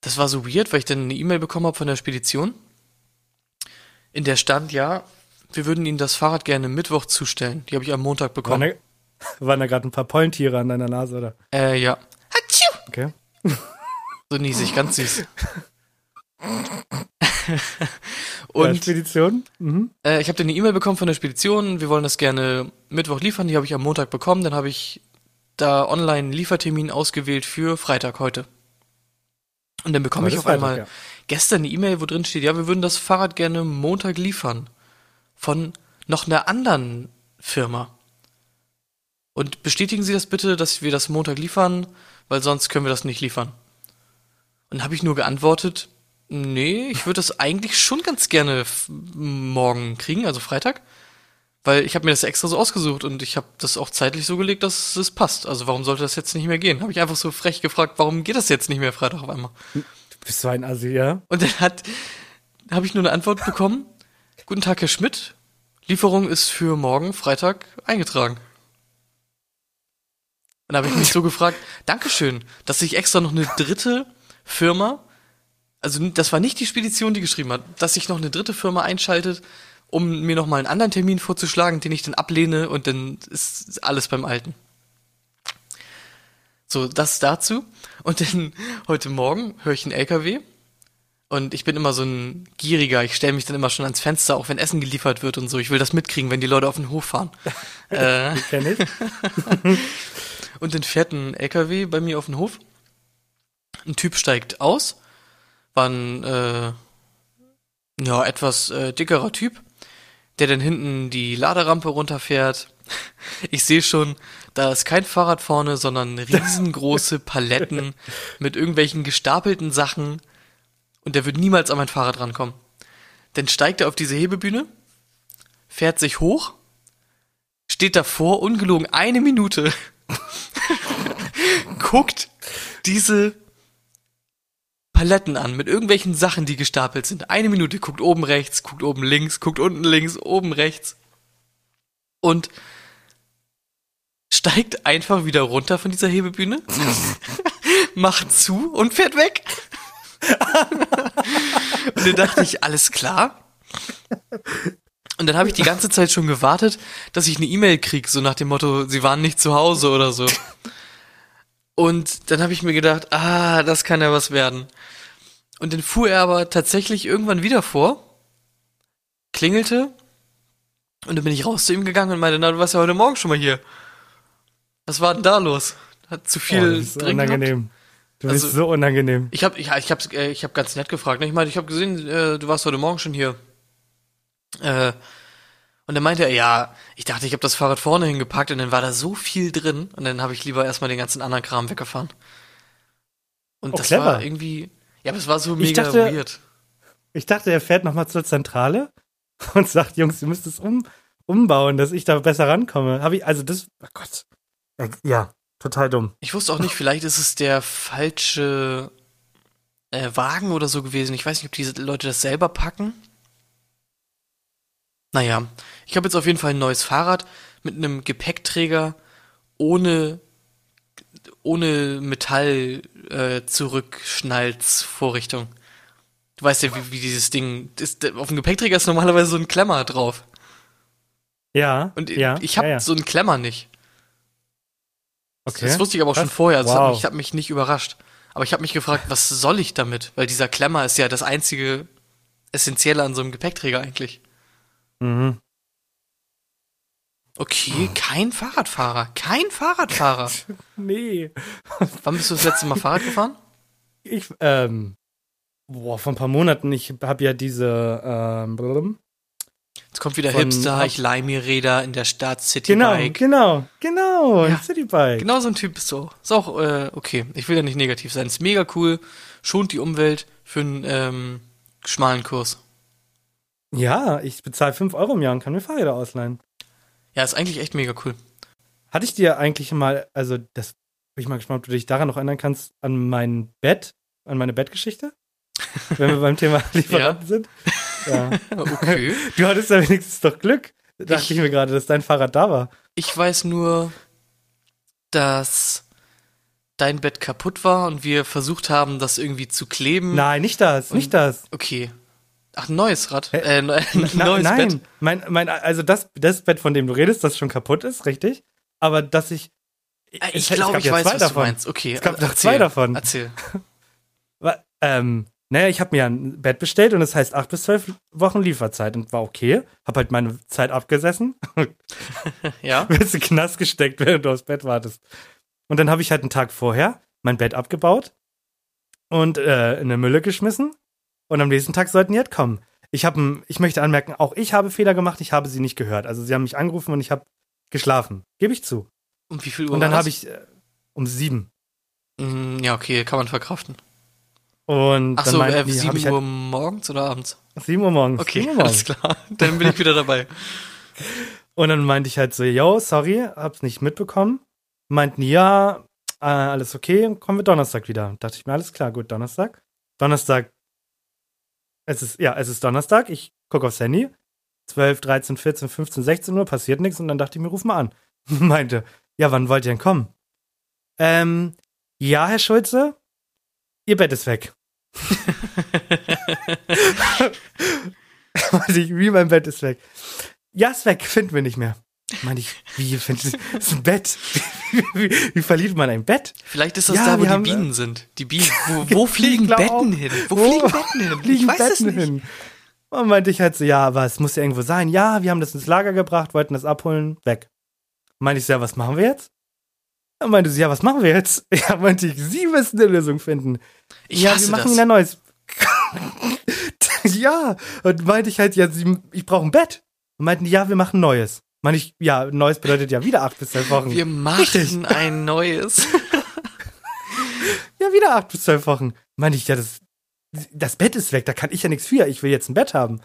das war so weird, weil ich dann eine E-Mail bekommen habe von der Spedition. In der stand, ja, wir würden Ihnen das Fahrrad gerne Mittwoch zustellen. Die habe ich am Montag bekommen. Waren da, waren da gerade ein paar Pollentiere an deiner Nase, oder? Äh, ja. Hatschiu! Okay. So niesig, ganz süß. Ja, Und Spedition? Mhm. äh, ich habe dann eine E-Mail bekommen von der Spedition. Wir wollen das gerne Mittwoch liefern. Die habe ich am Montag bekommen. Dann habe ich da online einen Liefertermin ausgewählt für Freitag heute. Und dann bekomme ich auf einmal Freitag, gestern eine E-Mail, wo drin steht, ja, wir würden das Fahrrad gerne Montag liefern. Von noch einer anderen Firma. Und bestätigen Sie das bitte, dass wir das Montag liefern, weil sonst können wir das nicht liefern. Und dann habe ich nur geantwortet, nee, ich würde das eigentlich schon ganz gerne morgen kriegen, also Freitag. Weil ich habe mir das extra so ausgesucht und ich habe das auch zeitlich so gelegt, dass es passt. Also warum sollte das jetzt nicht mehr gehen? Habe ich einfach so frech gefragt, warum geht das jetzt nicht mehr Freitag auf einmal? Du bist so ein Assi, ja? Und dann hat, habe ich nur eine Antwort bekommen. Guten Tag, Herr Schmidt. Lieferung ist für morgen, Freitag, eingetragen. Und da habe ich mich so gefragt, Dankeschön, dass sich extra noch eine dritte Firma, also das war nicht die Spedition, die geschrieben hat, dass sich noch eine dritte Firma einschaltet, um mir nochmal einen anderen Termin vorzuschlagen, den ich dann ablehne und dann ist alles beim Alten. So, das dazu. Und dann heute Morgen höre ich einen LKW und ich bin immer so ein Gieriger. Ich stelle mich dann immer schon ans Fenster, auch wenn Essen geliefert wird und so. Ich will das mitkriegen, wenn die Leute auf den Hof fahren. äh, ich. und dann fährt ein LKW bei mir auf den Hof. Ein Typ steigt aus. War ein äh, ja, etwas äh, dickerer Typ, der dann hinten die Laderampe runterfährt. Ich sehe schon, da ist kein Fahrrad vorne, sondern riesengroße Paletten mit irgendwelchen gestapelten Sachen. Und der wird niemals an mein Fahrrad rankommen. Dann steigt er auf diese Hebebühne, fährt sich hoch, steht davor, ungelogen eine Minute, guckt diese Paletten an mit irgendwelchen Sachen, die gestapelt sind. Eine Minute, guckt oben rechts, guckt oben links, guckt unten links, oben rechts. Und steigt einfach wieder runter von dieser Hebebühne, macht zu und fährt weg. und dann dachte ich, alles klar. Und dann habe ich die ganze Zeit schon gewartet, dass ich eine E-Mail krieg, so nach dem Motto, sie waren nicht zu Hause oder so. Und dann habe ich mir gedacht, ah, das kann ja was werden. Und dann fuhr er aber tatsächlich irgendwann wieder vor, klingelte, und dann bin ich raus zu ihm gegangen und meinte, na, du warst ja heute Morgen schon mal hier. Was war denn da los? Hat zu Oh, viel das ist so drin gehabt? unangenehm. Du Also- bist so unangenehm. Ich habe ich, ich hab's, äh, ich hab ganz nett gefragt. Ich meinte, ich habe gesehen, äh, du warst heute Morgen schon hier. Äh, und dann meinte er, ja, ich dachte, ich habe das Fahrrad vorne hingepackt und dann war da so viel drin und dann habe ich lieber erstmal den ganzen anderen Kram weggefahren. Und Oh, das clever. war irgendwie, ja, aber es war so Ich mega dachte- weird. Ich dachte, er fährt nochmal zur Zentrale und sagt, Jungs, ihr müsst es um, umbauen, dass ich da besser rankomme. Hab ich, also das, oh Gott. Äh, Ja, total dumm. Ich wusste auch nicht, vielleicht ist es der falsche äh, Wagen oder so gewesen. Ich weiß nicht, ob diese Leute das selber packen. Naja, ich habe jetzt auf jeden Fall ein neues Fahrrad mit einem Gepäckträger ohne ohne Metall äh, Zurückschnalzvorrichtung. Du weißt ja, wie, wie dieses Ding ist. Auf dem Gepäckträger ist normalerweise so ein Klemmer drauf. Ja, Und ja, ich habe ja, ja. so einen Klemmer nicht. Okay. Das wusste ich aber auch schon vorher. Das hat, Wow. mich, hat mich nicht überrascht. Aber ich habe mich gefragt, was soll ich damit? Weil dieser Klemmer ist ja das einzige Essentielle an so einem Gepäckträger eigentlich. Mhm. Okay, kein Fahrradfahrer. Kein Fahrradfahrer. Nee. Wann bist du das letzte Mal Fahrrad gefahren? Ich, ähm, boah, vor ein paar Monaten, ich habe ja diese, ähm. Jetzt kommt wieder Von- Hipster, ich leih mir Räder in der Stadt, genau, Citybike. genau, genau, Ja. ein Citybike. Genau so ein Typ bist du. auch. Ist auch äh, okay. Ich will ja nicht negativ sein. Ist mega cool. Schont die Umwelt für einen ähm, schmalen Kurs. Ja, ich bezahle 5 Euro im Jahr und kann mir Fahrräder ausleihen. Ja, ist eigentlich echt mega cool. Hatte ich dir eigentlich mal, also das bin ich mal gespannt, ob du dich daran noch erinnern kannst, an mein Bett, an meine Bettgeschichte? Wenn wir beim Thema Lieferanten sind. Ja. Okay. Du hattest ja wenigstens doch Glück, dachte ich, Ich- mir gerade, dass dein Fahrrad da war. Ich weiß nur, dass dein Bett kaputt war und wir versucht haben, das irgendwie zu kleben. Nein, nicht das, nicht das. Okay. Ach, ein neues Rad. Äh, ein Na, neues nein, Bett. mein, mein, also das, das Bett, von dem du redest, das schon kaputt ist, richtig? Aber dass ich. Es- Ich glaube, ich ja weiß, zwei was du davon. meinst. Okay. Es gab erzähl. doch zwei davon. Erzähl. Ähm, naja, ich habe mir ein Bett bestellt und es heißt acht bis zwölf Wochen Lieferzeit und war okay. Hab halt meine Zeit abgesessen, Ja. in den Knast gesteckt, während du aufs Bett wartest. Und dann habe ich halt einen Tag vorher mein Bett abgebaut und äh, in eine Mülle geschmissen. Und am nächsten Tag sollten die halt kommen. Ich habe, ich möchte anmerken, auch ich habe Fehler gemacht. Ich habe sie nicht gehört. Also sie haben mich angerufen und ich habe geschlafen. Gebe ich zu. Und wie viel Uhr Und dann habe ich äh, um sieben. Mm, Ja, okay, kann man verkraften. Und Ach dann so, meinten äh, die, hab 7 ich halt, Uhr morgens oder abends? 7 Uhr morgens. Okay, 7 Uhr morgens. alles klar. Dann bin ich wieder dabei. Und dann meinte ich halt so, yo, sorry, hab's nicht mitbekommen. Meinten, ja, äh, alles okay, kommen wir Donnerstag wieder. Dachte ich mir, alles klar, gut, Donnerstag. Donnerstag, es ist, ja, es ist Donnerstag, ich gucke aufs Handy. 12, 13, 14, 15, 16 Uhr, passiert nichts und dann dachte ich mir, ruf mal an. Meinte, ja, wann wollt ihr denn kommen? Ähm, ja, Herr Schulze, Ihr Bett ist weg. Meinte ich, wie mein Bett ist weg. Ja, ist weg, finden wir nicht mehr. Meinte ich, wie findet das ist ein Bett? Wie, wie, wie verliert man ein Bett? Vielleicht ist das Ja, da, wo die haben- Bienen sind. Die Bienen. Wo, wo fliegen glaub Betten auch. hin? Wo Wo fliegen Betten hin? Liegen ich weiß es Betten nicht. hin. Und meinte ich halt so, ja, aber es muss ja irgendwo sein. Ja, wir haben das ins Lager gebracht, wollten das abholen, weg. Meinte ich so, ja, was machen wir jetzt? Dann meinte sie, ja, was machen wir jetzt? Ja, meinte ich, sie müssen eine Lösung finden. Ich ja, wir machen das. wieder Neues. ja, und meinte ich halt, ja, sie, ich brauche ein Bett. Und meinten die, ja, wir machen Neues. Meinte ich, ja, Neues bedeutet ja wieder acht bis zwölf Wochen. Wir machen ein neues. Ja, wieder acht bis zwölf Wochen. Meinte ich, ja, das, das Bett ist weg, da kann ich ja nichts für. Ich will jetzt ein Bett haben.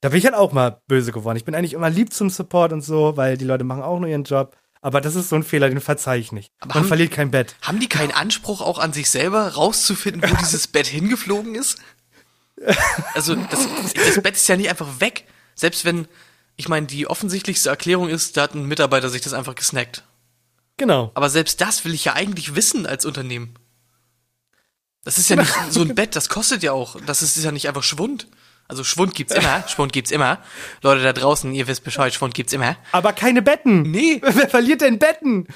Da bin ich halt auch mal böse geworden. Ich bin eigentlich immer lieb zum Support und so, weil die Leute machen auch nur ihren Job. Aber das ist so ein Fehler, den verzeih ich nicht. Aber Man haben- verliert kein Bett. Haben die keinen Anspruch auch an sich selber, rauszufinden, wo dieses Bett hingeflogen ist? Also, das, das Bett ist ja nicht einfach weg. Selbst wenn, ich meine, die offensichtlichste Erklärung ist, da hat ein Mitarbeiter sich das einfach gesnackt. Genau. Aber selbst das will ich ja eigentlich wissen als Unternehmen. Das ist ja nicht so ein Bett, das kostet ja auch. Das ist ja nicht einfach Schwund. Also Schwund gibt's immer, Schwund gibt's immer. Leute da draußen, ihr wisst Bescheid, Schwund gibt's immer. Aber keine Betten. Nee, Wer verliert denn Betten?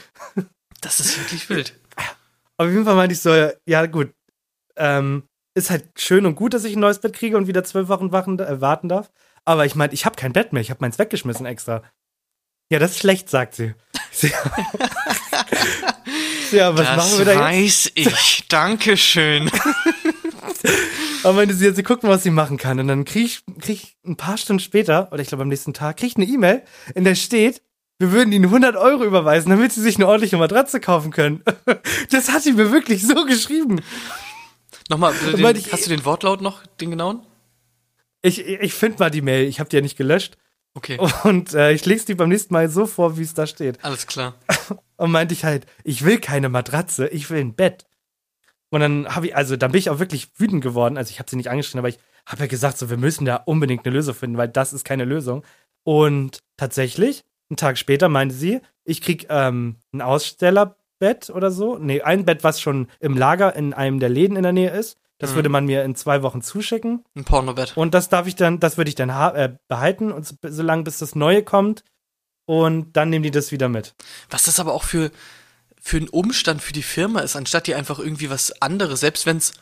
das ist wirklich wild. Auf jeden Fall meinte ich so, ja gut, ähm, ist halt schön und gut, dass ich ein neues Bett kriege und wieder zwölf Wochen äh, warten darf. Aber ich meinte, ich habe kein Bett mehr, ich habe meins weggeschmissen extra. Ja, das ist schlecht, sagt sie. Ja, was machen wir da jetzt? weiß ich. Dankeschön. Aber meinte sie, sie guckt mal, was sie machen kann. Und dann krieg ich, krieg ich ein paar Stunden später, oder ich glaube am nächsten Tag, krieg ich eine E-Mail, in der steht, wir würden ihnen 100 Euro überweisen, damit sie sich eine ordentliche Matratze kaufen können. Das hat sie mir wirklich so geschrieben. Nochmal, den, ich- hast du den Wortlaut noch, den genauen? Ich, ich finde mal die Mail, ich habe die ja nicht gelöscht. Okay, Und äh, ich lese die beim nächsten Mal so vor, wie es da steht. alles klar. Und meinte ich halt, ich will keine Matratze, ich will ein Bett. Und dann habe ich, also dann bin ich auch wirklich wütend geworden. Also ich habe sie nicht angeschrien, aber ich habe ja gesagt, so wir müssen da unbedingt eine Lösung finden, weil das ist keine Lösung. Und tatsächlich, einen Tag später meinte sie, ich krieg ähm, ein Ausstellerbett oder so. Nee, ein Bett, was schon im Lager in einem der Läden in der Nähe ist. Das Mhm. würde man mir in zwei Wochen zuschicken. Ein Pornobett. Und das darf ich dann, das würde ich dann äh, behalten und so, solange bis das Neue kommt. Und dann nehmen die das wieder mit. Was das aber auch für, für ein Umstand für die Firma ist, anstatt die einfach irgendwie was anderes, selbst wenn's,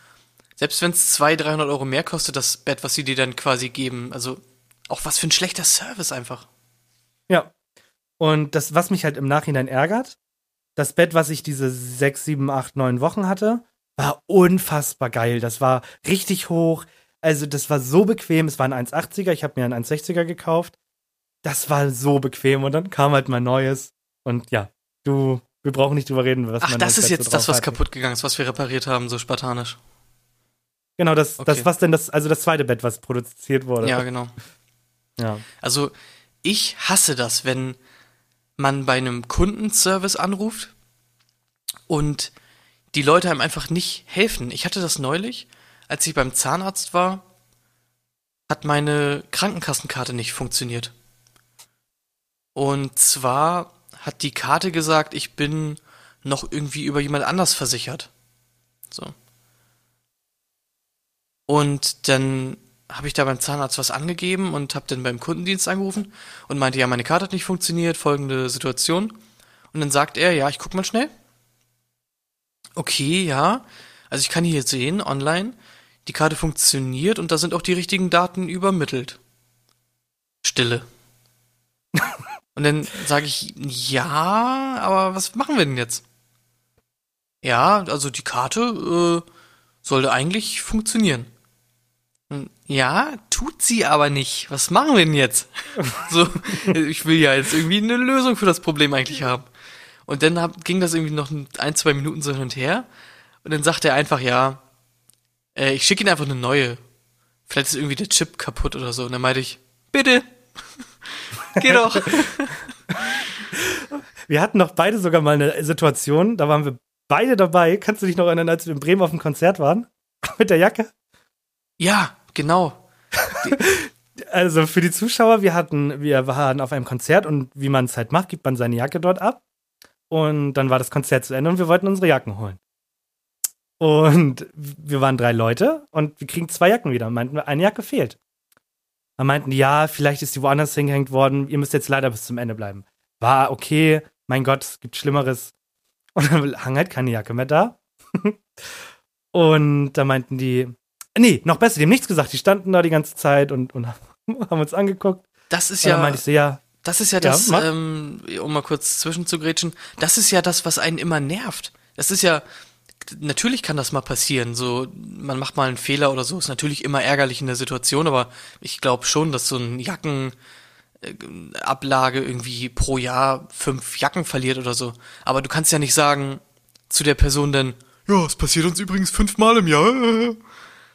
selbst wenn's 200, 300 Euro mehr kostet, das Bett, was sie dir dann quasi geben. Also, auch was für ein schlechter Service einfach. Ja. Und das, was mich halt im Nachhinein ärgert, das Bett, was ich diese sechs, sieben, acht, neun Wochen hatte, war unfassbar geil. Das war richtig hoch. Also, das war so bequem. Es war ein 1,80er. Ich habe mir einen 1,60er gekauft. Das war so bequem. Und dann kam halt mein neues. Und ja, du, wir brauchen nicht drüber reden, was Ach, das ist jetzt das, was hat. kaputt gegangen ist, was wir repariert haben, so spartanisch. Genau, das, Okay. das, was denn das, also das zweite Bett, was produziert wurde. Ja, genau. Ja. Also ich hasse das, wenn man bei einem Kundenservice anruft und die Leute einem einfach nicht helfen. Ich hatte das neulich, als ich beim Zahnarzt war, hat meine Krankenkassenkarte nicht funktioniert. Und zwar hat die Karte gesagt, ich bin noch irgendwie über jemand anders versichert. So. Und dann habe ich da beim Zahnarzt was angegeben und habe dann beim Kundendienst angerufen und meinte, ja, meine Karte hat nicht funktioniert, folgende Situation. Und dann sagt er, ja, ich guck mal schnell. Okay, ja. Also ich kann hier sehen, online, die Karte funktioniert und da sind auch die richtigen Daten übermittelt. Stille. und dann sage ich, ja, aber was machen wir denn jetzt? Ja, also die Karte äh, sollte eigentlich funktionieren. Ja, tut sie aber nicht. Was machen wir denn jetzt? so, ich will ja jetzt irgendwie eine Lösung für das Problem eigentlich haben. Und dann hab, ging das irgendwie noch ein, zwei Minuten so hin und her. Und dann sagt er einfach, ja, äh, ich schicke Ihnen einfach eine neue. Vielleicht ist irgendwie der Chip kaputt oder so. Und dann meinte ich, bitte. Geh doch. wir hatten noch beide sogar mal eine Situation, da waren wir beide dabei. Kannst du dich noch erinnern, als wir in Bremen auf dem Konzert waren? Mit der Jacke? Ja, genau. also für die Zuschauer, wir hatten, wir waren auf einem Konzert und wie man es halt macht, gibt man seine Jacke dort ab. Und dann war das Konzert zu Ende und wir wollten unsere Jacken holen. Und wir waren drei Leute und wir kriegen zwei Jacken wieder. Und meinten, eine Jacke fehlt. Dann meinten ja, vielleicht ist die woanders hingehängt worden. Ihr müsst jetzt leider bis zum Ende bleiben. War okay. Mein Gott, es gibt Schlimmeres. Und dann hang halt keine Jacke mehr da. und da meinten die, nee, noch besser, die haben nichts gesagt. Die standen da die ganze Zeit und, und haben uns angeguckt. Das ist ja. meinte ich so, ja. Das ist ja, das, ja, ähm, um mal kurz zwischenzugrätschen, das ist ja das, was einen immer nervt. Das ist ja, natürlich kann das mal passieren. So, man macht mal einen Fehler oder so, ist natürlich immer ärgerlich in der Situation, aber ich glaube schon, dass so ein Jackenablage irgendwie pro Jahr fünf Jacken verliert oder so. Aber du kannst ja nicht sagen zu der Person dann, ja, es passiert uns übrigens fünfmal im Jahr.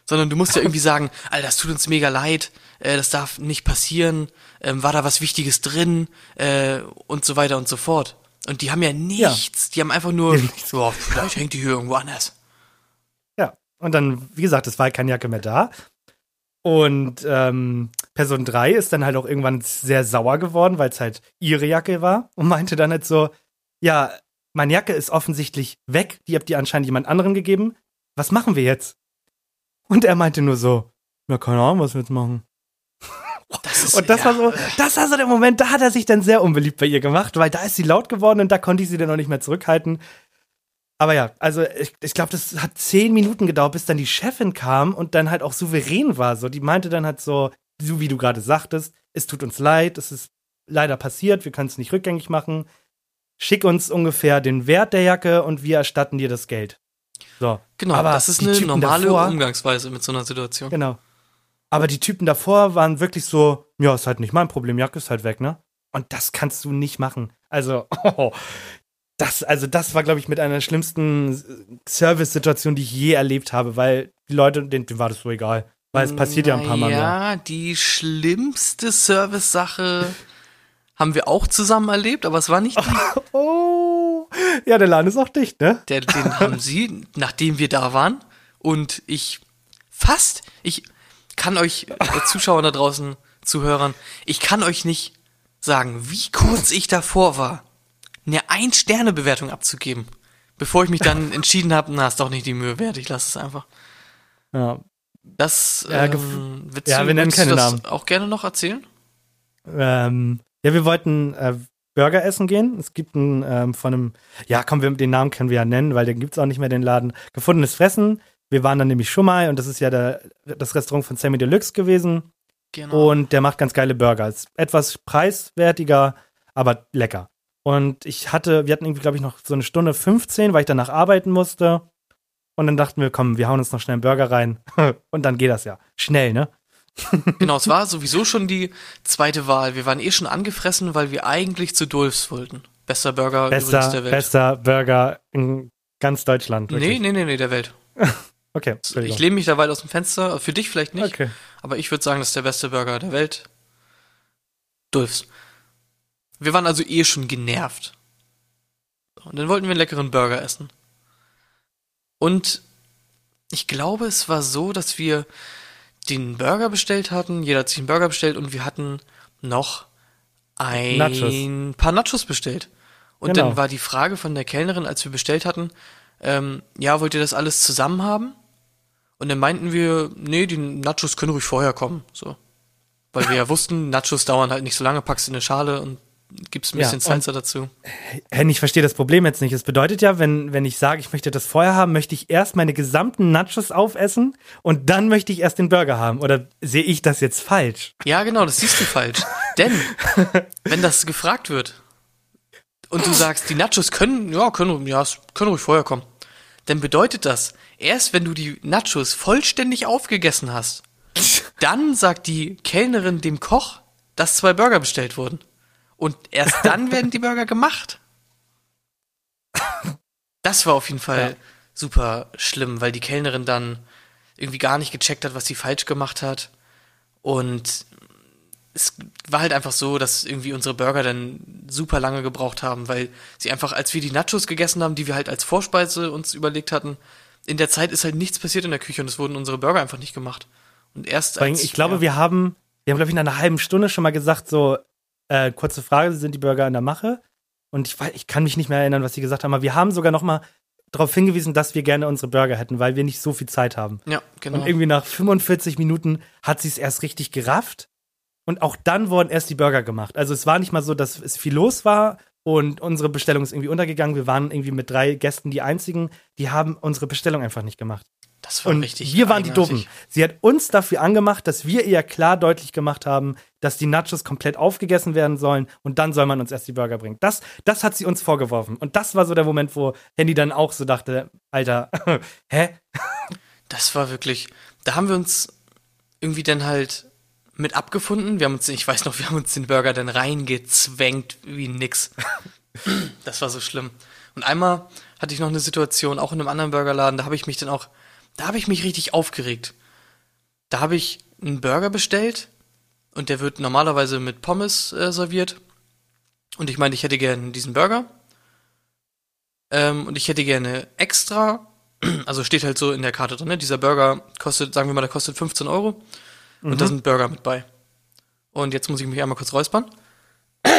Sondern du musst ja irgendwie sagen, Alter, das tut uns mega leid, äh, das darf nicht passieren, ähm, war da was Wichtiges drin äh, und so weiter und so fort. Und die haben ja nichts, ja. die haben einfach nur, ja, vielleicht hängt die hier irgendwo anders. Ja, und dann, wie gesagt, es war keine Jacke mehr da. Und ähm, Person 3 ist dann halt auch irgendwann sehr sauer geworden, weil es halt ihre Jacke war und meinte dann halt so, ja, meine Jacke ist offensichtlich weg, die habt ihr anscheinend jemand anderen gegeben. Was machen wir jetzt? Und er meinte nur so, ja, keine Ahnung, was wir jetzt machen. Das ist, und das war so, das war so der Moment, da hat er sich dann sehr unbeliebt bei ihr gemacht, weil da ist sie laut geworden und da konnte ich sie dann noch nicht mehr zurückhalten. Aber ja, also ich, ich glaube, das hat zehn Minuten gedauert, bis dann die Chefin kam und dann halt auch souverän war. So, die meinte dann halt so, so wie du gerade sagtest, es tut uns leid, es ist leider passiert, wir können es nicht rückgängig machen. Schick uns ungefähr den Wert der Jacke und wir erstatten dir das Geld. So. Genau, aber das ist eine normale davor, Umgangsweise mit so einer Situation. Genau. Aber die Typen davor waren wirklich so, ja, ist halt nicht mein Problem, Jacke ist halt weg, ne? Und das kannst du nicht machen. Also, oh, das, also das war, glaube ich, mit einer der schlimmsten Service-Situationen, die ich je erlebt habe, weil die Leute, denen, denen war das so egal. Weil es passiert ja ein paar Mal mehr. Ja, die schlimmste Service-Sache haben wir auch zusammen erlebt, aber es war nicht die. oh, ja, der Laden ist auch dicht, ne? Der, den haben sie, nachdem wir da waren. Und ich fast, ich kann euch, äh, Zuschauer da draußen, Zuhörern, ich kann euch nicht sagen, wie kurz ich davor war, eine Ein-Sterne-Bewertung abzugeben, bevor ich mich dann entschieden habe, na, ist doch nicht die Mühe wert, ich lasse es einfach. Ja. Das, ja, ähm, willst ja, du, wir nennen keine Namen. auch gerne noch erzählen? Ähm, ja, wir wollten äh, Burger essen gehen. Es gibt einen ähm, von einem, ja, komm, wir, den Namen können wir ja nennen, weil den gibt es auch nicht mehr, den Laden. Gefundenes Fressen. Wir waren dann nämlich schon mal und das ist ja der, das Restaurant von Sammy Deluxe gewesen. Genau. Und der macht ganz geile Burger. Ist etwas preiswertiger, aber lecker. Und ich hatte, wir hatten irgendwie, glaube ich, noch so eine Stunde 15, weil ich danach arbeiten musste. Und dann dachten wir, komm, wir hauen uns noch schnell einen Burger rein. und dann geht das ja. Schnell, ne? genau, es war sowieso schon die zweite Wahl. Wir waren eh schon angefressen, weil wir eigentlich zu Dulfs wollten. Bester Burger bester, der Welt. Bester Burger in ganz Deutschland. Wirklich. Nee, nee, nee, nee, der Welt. okay. Ich lehne mich da weit aus dem Fenster. Für dich vielleicht nicht. Okay. Aber ich würde sagen, das ist der beste Burger der Welt. Dulfs. Wir waren also eh schon genervt. Und dann wollten wir einen leckeren Burger essen. Und ich glaube, es war so, dass wir den Burger bestellt hatten. Jeder hat sich einen Burger bestellt und wir hatten noch ein Nachos. paar Nachos bestellt. Und Genau. dann war die Frage von der Kellnerin, als wir bestellt hatten, ähm, ja, wollt ihr das alles zusammen haben? Und dann meinten wir, nee, die Nachos können ruhig vorher kommen, so. Weil wir ja wussten, Nachos dauern halt nicht so lange, packst in eine Schale und gibst ein Ja, bisschen und- Salsa dazu. Henny, ich verstehe das Problem jetzt nicht. Es bedeutet ja, wenn, wenn ich sage, ich möchte das vorher haben, möchte ich erst meine gesamten Nachos aufessen und dann möchte ich erst den Burger haben. Oder sehe ich das jetzt falsch? Ja, genau, das siehst du falsch. Denn, wenn das gefragt wird und du sagst, die Nachos können, ja, können, ja, es können ruhig vorher kommen, dann bedeutet das, erst wenn du die Nachos vollständig aufgegessen hast, dann sagt die Kellnerin dem Koch, dass zwei Burger bestellt wurden. Und erst dann werden die Burger gemacht. Das war auf jeden Fall Ja. super schlimm, weil die Kellnerin dann irgendwie gar nicht gecheckt hat, was sie falsch gemacht hat. Und es war halt einfach so, dass irgendwie unsere Burger dann super lange gebraucht haben, weil sie einfach, als wir die Nachos gegessen haben, die wir halt als Vorspeise uns überlegt hatten, in der Zeit ist halt nichts passiert in der Küche und es wurden unsere Burger einfach nicht gemacht. Und erst als, ich glaube, ja, wir haben, wir haben, glaube ich, nach einer halben Stunde schon mal gesagt, so, äh, kurze Frage, sind die Burger in der Mache? Und ich, ich kann mich nicht mehr erinnern, was sie gesagt haben, aber wir haben sogar noch mal darauf hingewiesen, dass wir gerne unsere Burger hätten, weil wir nicht so viel Zeit haben. Ja, genau. Und irgendwie nach 45 Minuten hat sie es erst richtig gerafft. Und auch dann wurden erst die Burger gemacht. Also es war nicht mal so, dass es viel los war und unsere Bestellung ist irgendwie untergegangen. Wir waren irgendwie mit drei Gästen die einzigen, die haben unsere Bestellung einfach nicht gemacht. Das war Und richtig. wir waren die. Doofen. Sie hat uns dafür angemacht, dass wir ihr klar deutlich gemacht haben, dass die Nachos komplett aufgegessen werden sollen und dann soll man uns erst die Burger bringen. Das, das hat sie uns vorgeworfen. Und das war so der Moment, wo Handy dann auch so dachte, Alter, hä? Das war wirklich, da haben wir uns irgendwie dann halt mit abgefunden. Wir haben uns, ich weiß noch, wir haben uns den Burger dann reingezwängt wie nix. Das war so schlimm. Und einmal hatte ich noch eine Situation, auch in einem anderen Burgerladen, da habe ich mich dann auch, da habe ich mich richtig aufgeregt. Da habe ich einen Burger bestellt und der wird normalerweise mit Pommes äh, serviert. Und ich meinte, ich hätte gerne diesen Burger. Ähm, und ich hätte gerne extra also steht halt so in der Karte drin, ne? dieser Burger kostet, sagen wir mal, der kostet 15 Euro und da sind Burger mit bei. Und jetzt muss ich mich einmal kurz räuspern.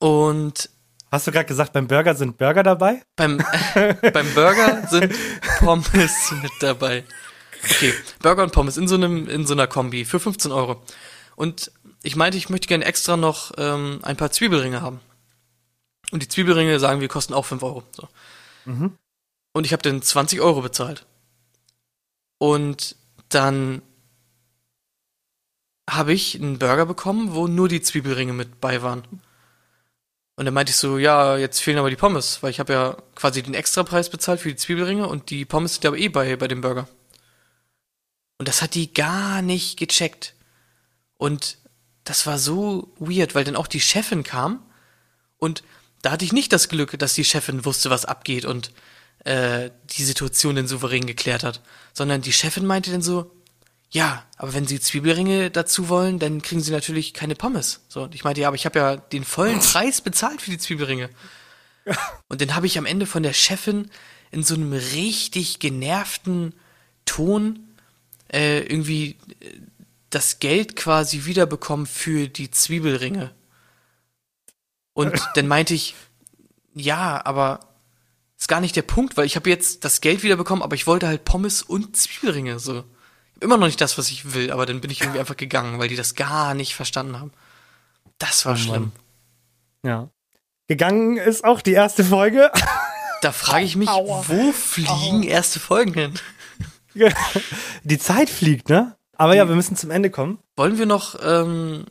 Und Hast du gerade gesagt, beim Burger sind Burger dabei? beim, beim Burger sind Pommes mit dabei. Okay, Burger und Pommes in so einem, in so einer Kombi für 15 Euro. Und ich meinte, ich möchte gerne extra noch ähm, ein paar Zwiebelringe haben. Und die Zwiebelringe sagen wir kosten auch 5 Euro. So. Und ich habe dann 20 Euro bezahlt. Und dann habe ich einen Burger bekommen, wo nur die Zwiebelringe mit bei waren. Und dann meinte ich so, ja, jetzt fehlen aber die Pommes, weil ich habe ja quasi den Extrapreis bezahlt für die Zwiebelringe und die Pommes sind aber eh bei, bei dem Burger. Und das hat die gar nicht gecheckt. Und das war so weird, weil dann auch die Chefin kam und da hatte ich nicht das Glück, dass die Chefin wusste, was abgeht und äh, die Situation dann souverän geklärt hat, sondern die Chefin meinte dann so, ja, aber wenn Sie Zwiebelringe dazu wollen, dann kriegen Sie natürlich keine Pommes. So, und ich meinte, ja, aber ich habe ja den vollen Preis bezahlt für die Zwiebelringe. Und dann habe ich am Ende von der Chefin in so einem richtig genervten Ton äh, irgendwie äh, das Geld quasi wiederbekommen für die Zwiebelringe. Und dann meinte ich, ja, aber ist gar nicht der Punkt, weil ich habe jetzt das Geld wiederbekommen, aber ich wollte halt Pommes und Zwiebelringe so. Immer noch nicht das, was ich will, aber dann bin ich irgendwie einfach gegangen, weil die das gar nicht verstanden haben. Das war Oh Mann. schlimm. Ja. Gegangen ist auch die erste Folge. Da frage ich mich, Aua. wo fliegen erste Folgen hin? die Zeit fliegt, ne? Aber ja, wir müssen zum Ende kommen. Wollen wir noch, ähm,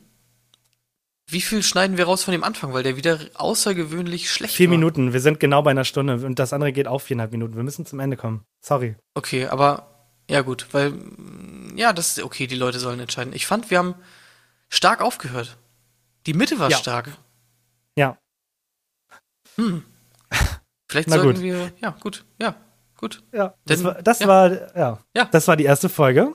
wie viel schneiden wir raus von dem Anfang, weil der wieder außergewöhnlich schlecht Vier war? Minuten. Wir sind genau bei einer Stunde und das andere geht auch viereinhalb Minuten. Wir müssen zum Ende kommen. Sorry. Okay, aber ja gut, weil ja, das ist okay, die Leute sollen entscheiden. Ich fand, wir haben stark aufgehört. Die Mitte war Ja. stark. Ja. Vielleicht Na sollten gut. wir, ja, gut, ja, gut. Ja, das, Denn- war, das ja. war, ja. Ja. das war die erste Folge.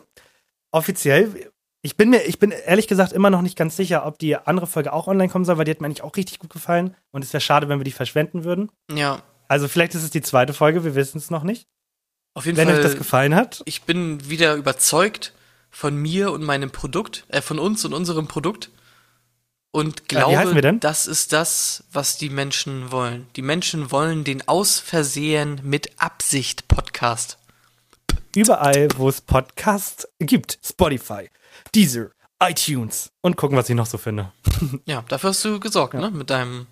Offiziell, Ich bin mir, ich bin ehrlich gesagt immer noch nicht ganz sicher, ob die andere Folge auch online kommen soll, weil die hat mir eigentlich auch richtig gut gefallen. Und es wäre schade, wenn wir die verschwenden würden. Ja, Also vielleicht ist es die zweite Folge, wir wissen es noch nicht. Auf jeden Wenn Fall. euch das gefallen hat, ich bin wieder überzeugt von mir und meinem Produkt, äh, von uns und unserem Produkt. Und Ja, heißen glaube, denn? das ist das, was die Menschen wollen. Die Menschen wollen den aus Versehen mit Absicht Podcast. überall, wo es Podcasts gibt. Spotify, Deezer, iTunes. Und gucken, was ich noch so finde. Ja, dafür hast du gesorgt, Ja. ne? Mit deinem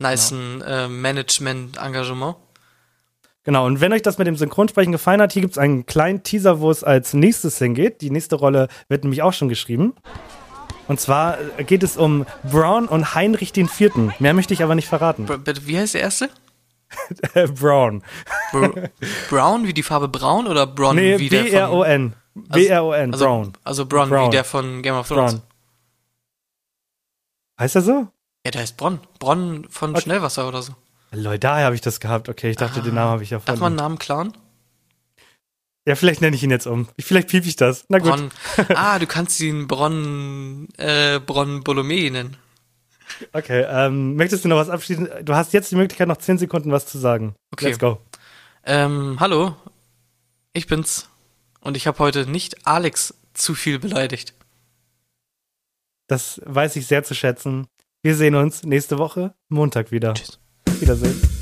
nicen äh, Management-Engagement. Genau, und wenn euch das mit dem Synchronsprechen gefallen hat, hier gibt es einen kleinen Teaser, wo es als nächstes hingeht. Die nächste Rolle wird nämlich auch schon geschrieben. Und zwar äh, geht es um Braun und Heinrich den Vierten. Mehr möchte ich aber nicht verraten. Bitte, Wie heißt der erste? Äh, Braun. Br Brown wie die Farbe Braun oder Bron Nee, wie der B-R-O-N. B-R-O-N, also, Braun. Also Bron, Brown. wie der von Game of Thrones. Braun. Heißt er so? Ja, der heißt Bronn. Bronn von Okay. Schnellwasser oder so. Leute, daher habe ich das gehabt. Okay, ich dachte, Ah. den Namen habe ich ja Darf man einen Namen klauen? Ja, vielleicht nenne ich ihn jetzt um. Vielleicht piep ich das. Na gut. Ah, du kannst ihn Bronn, äh, Bronn Bolomé nennen. Okay, ähm, möchtest du noch was abschließen? Du hast jetzt die Möglichkeit, noch 10 Sekunden was zu sagen. Okay. Let's go. Ähm, hallo. Ich bin's. Und ich habe heute nicht Alex zu viel beleidigt. Das weiß ich sehr zu schätzen. Wir sehen uns nächste Woche Montag wieder. Tschüss. filhas dele.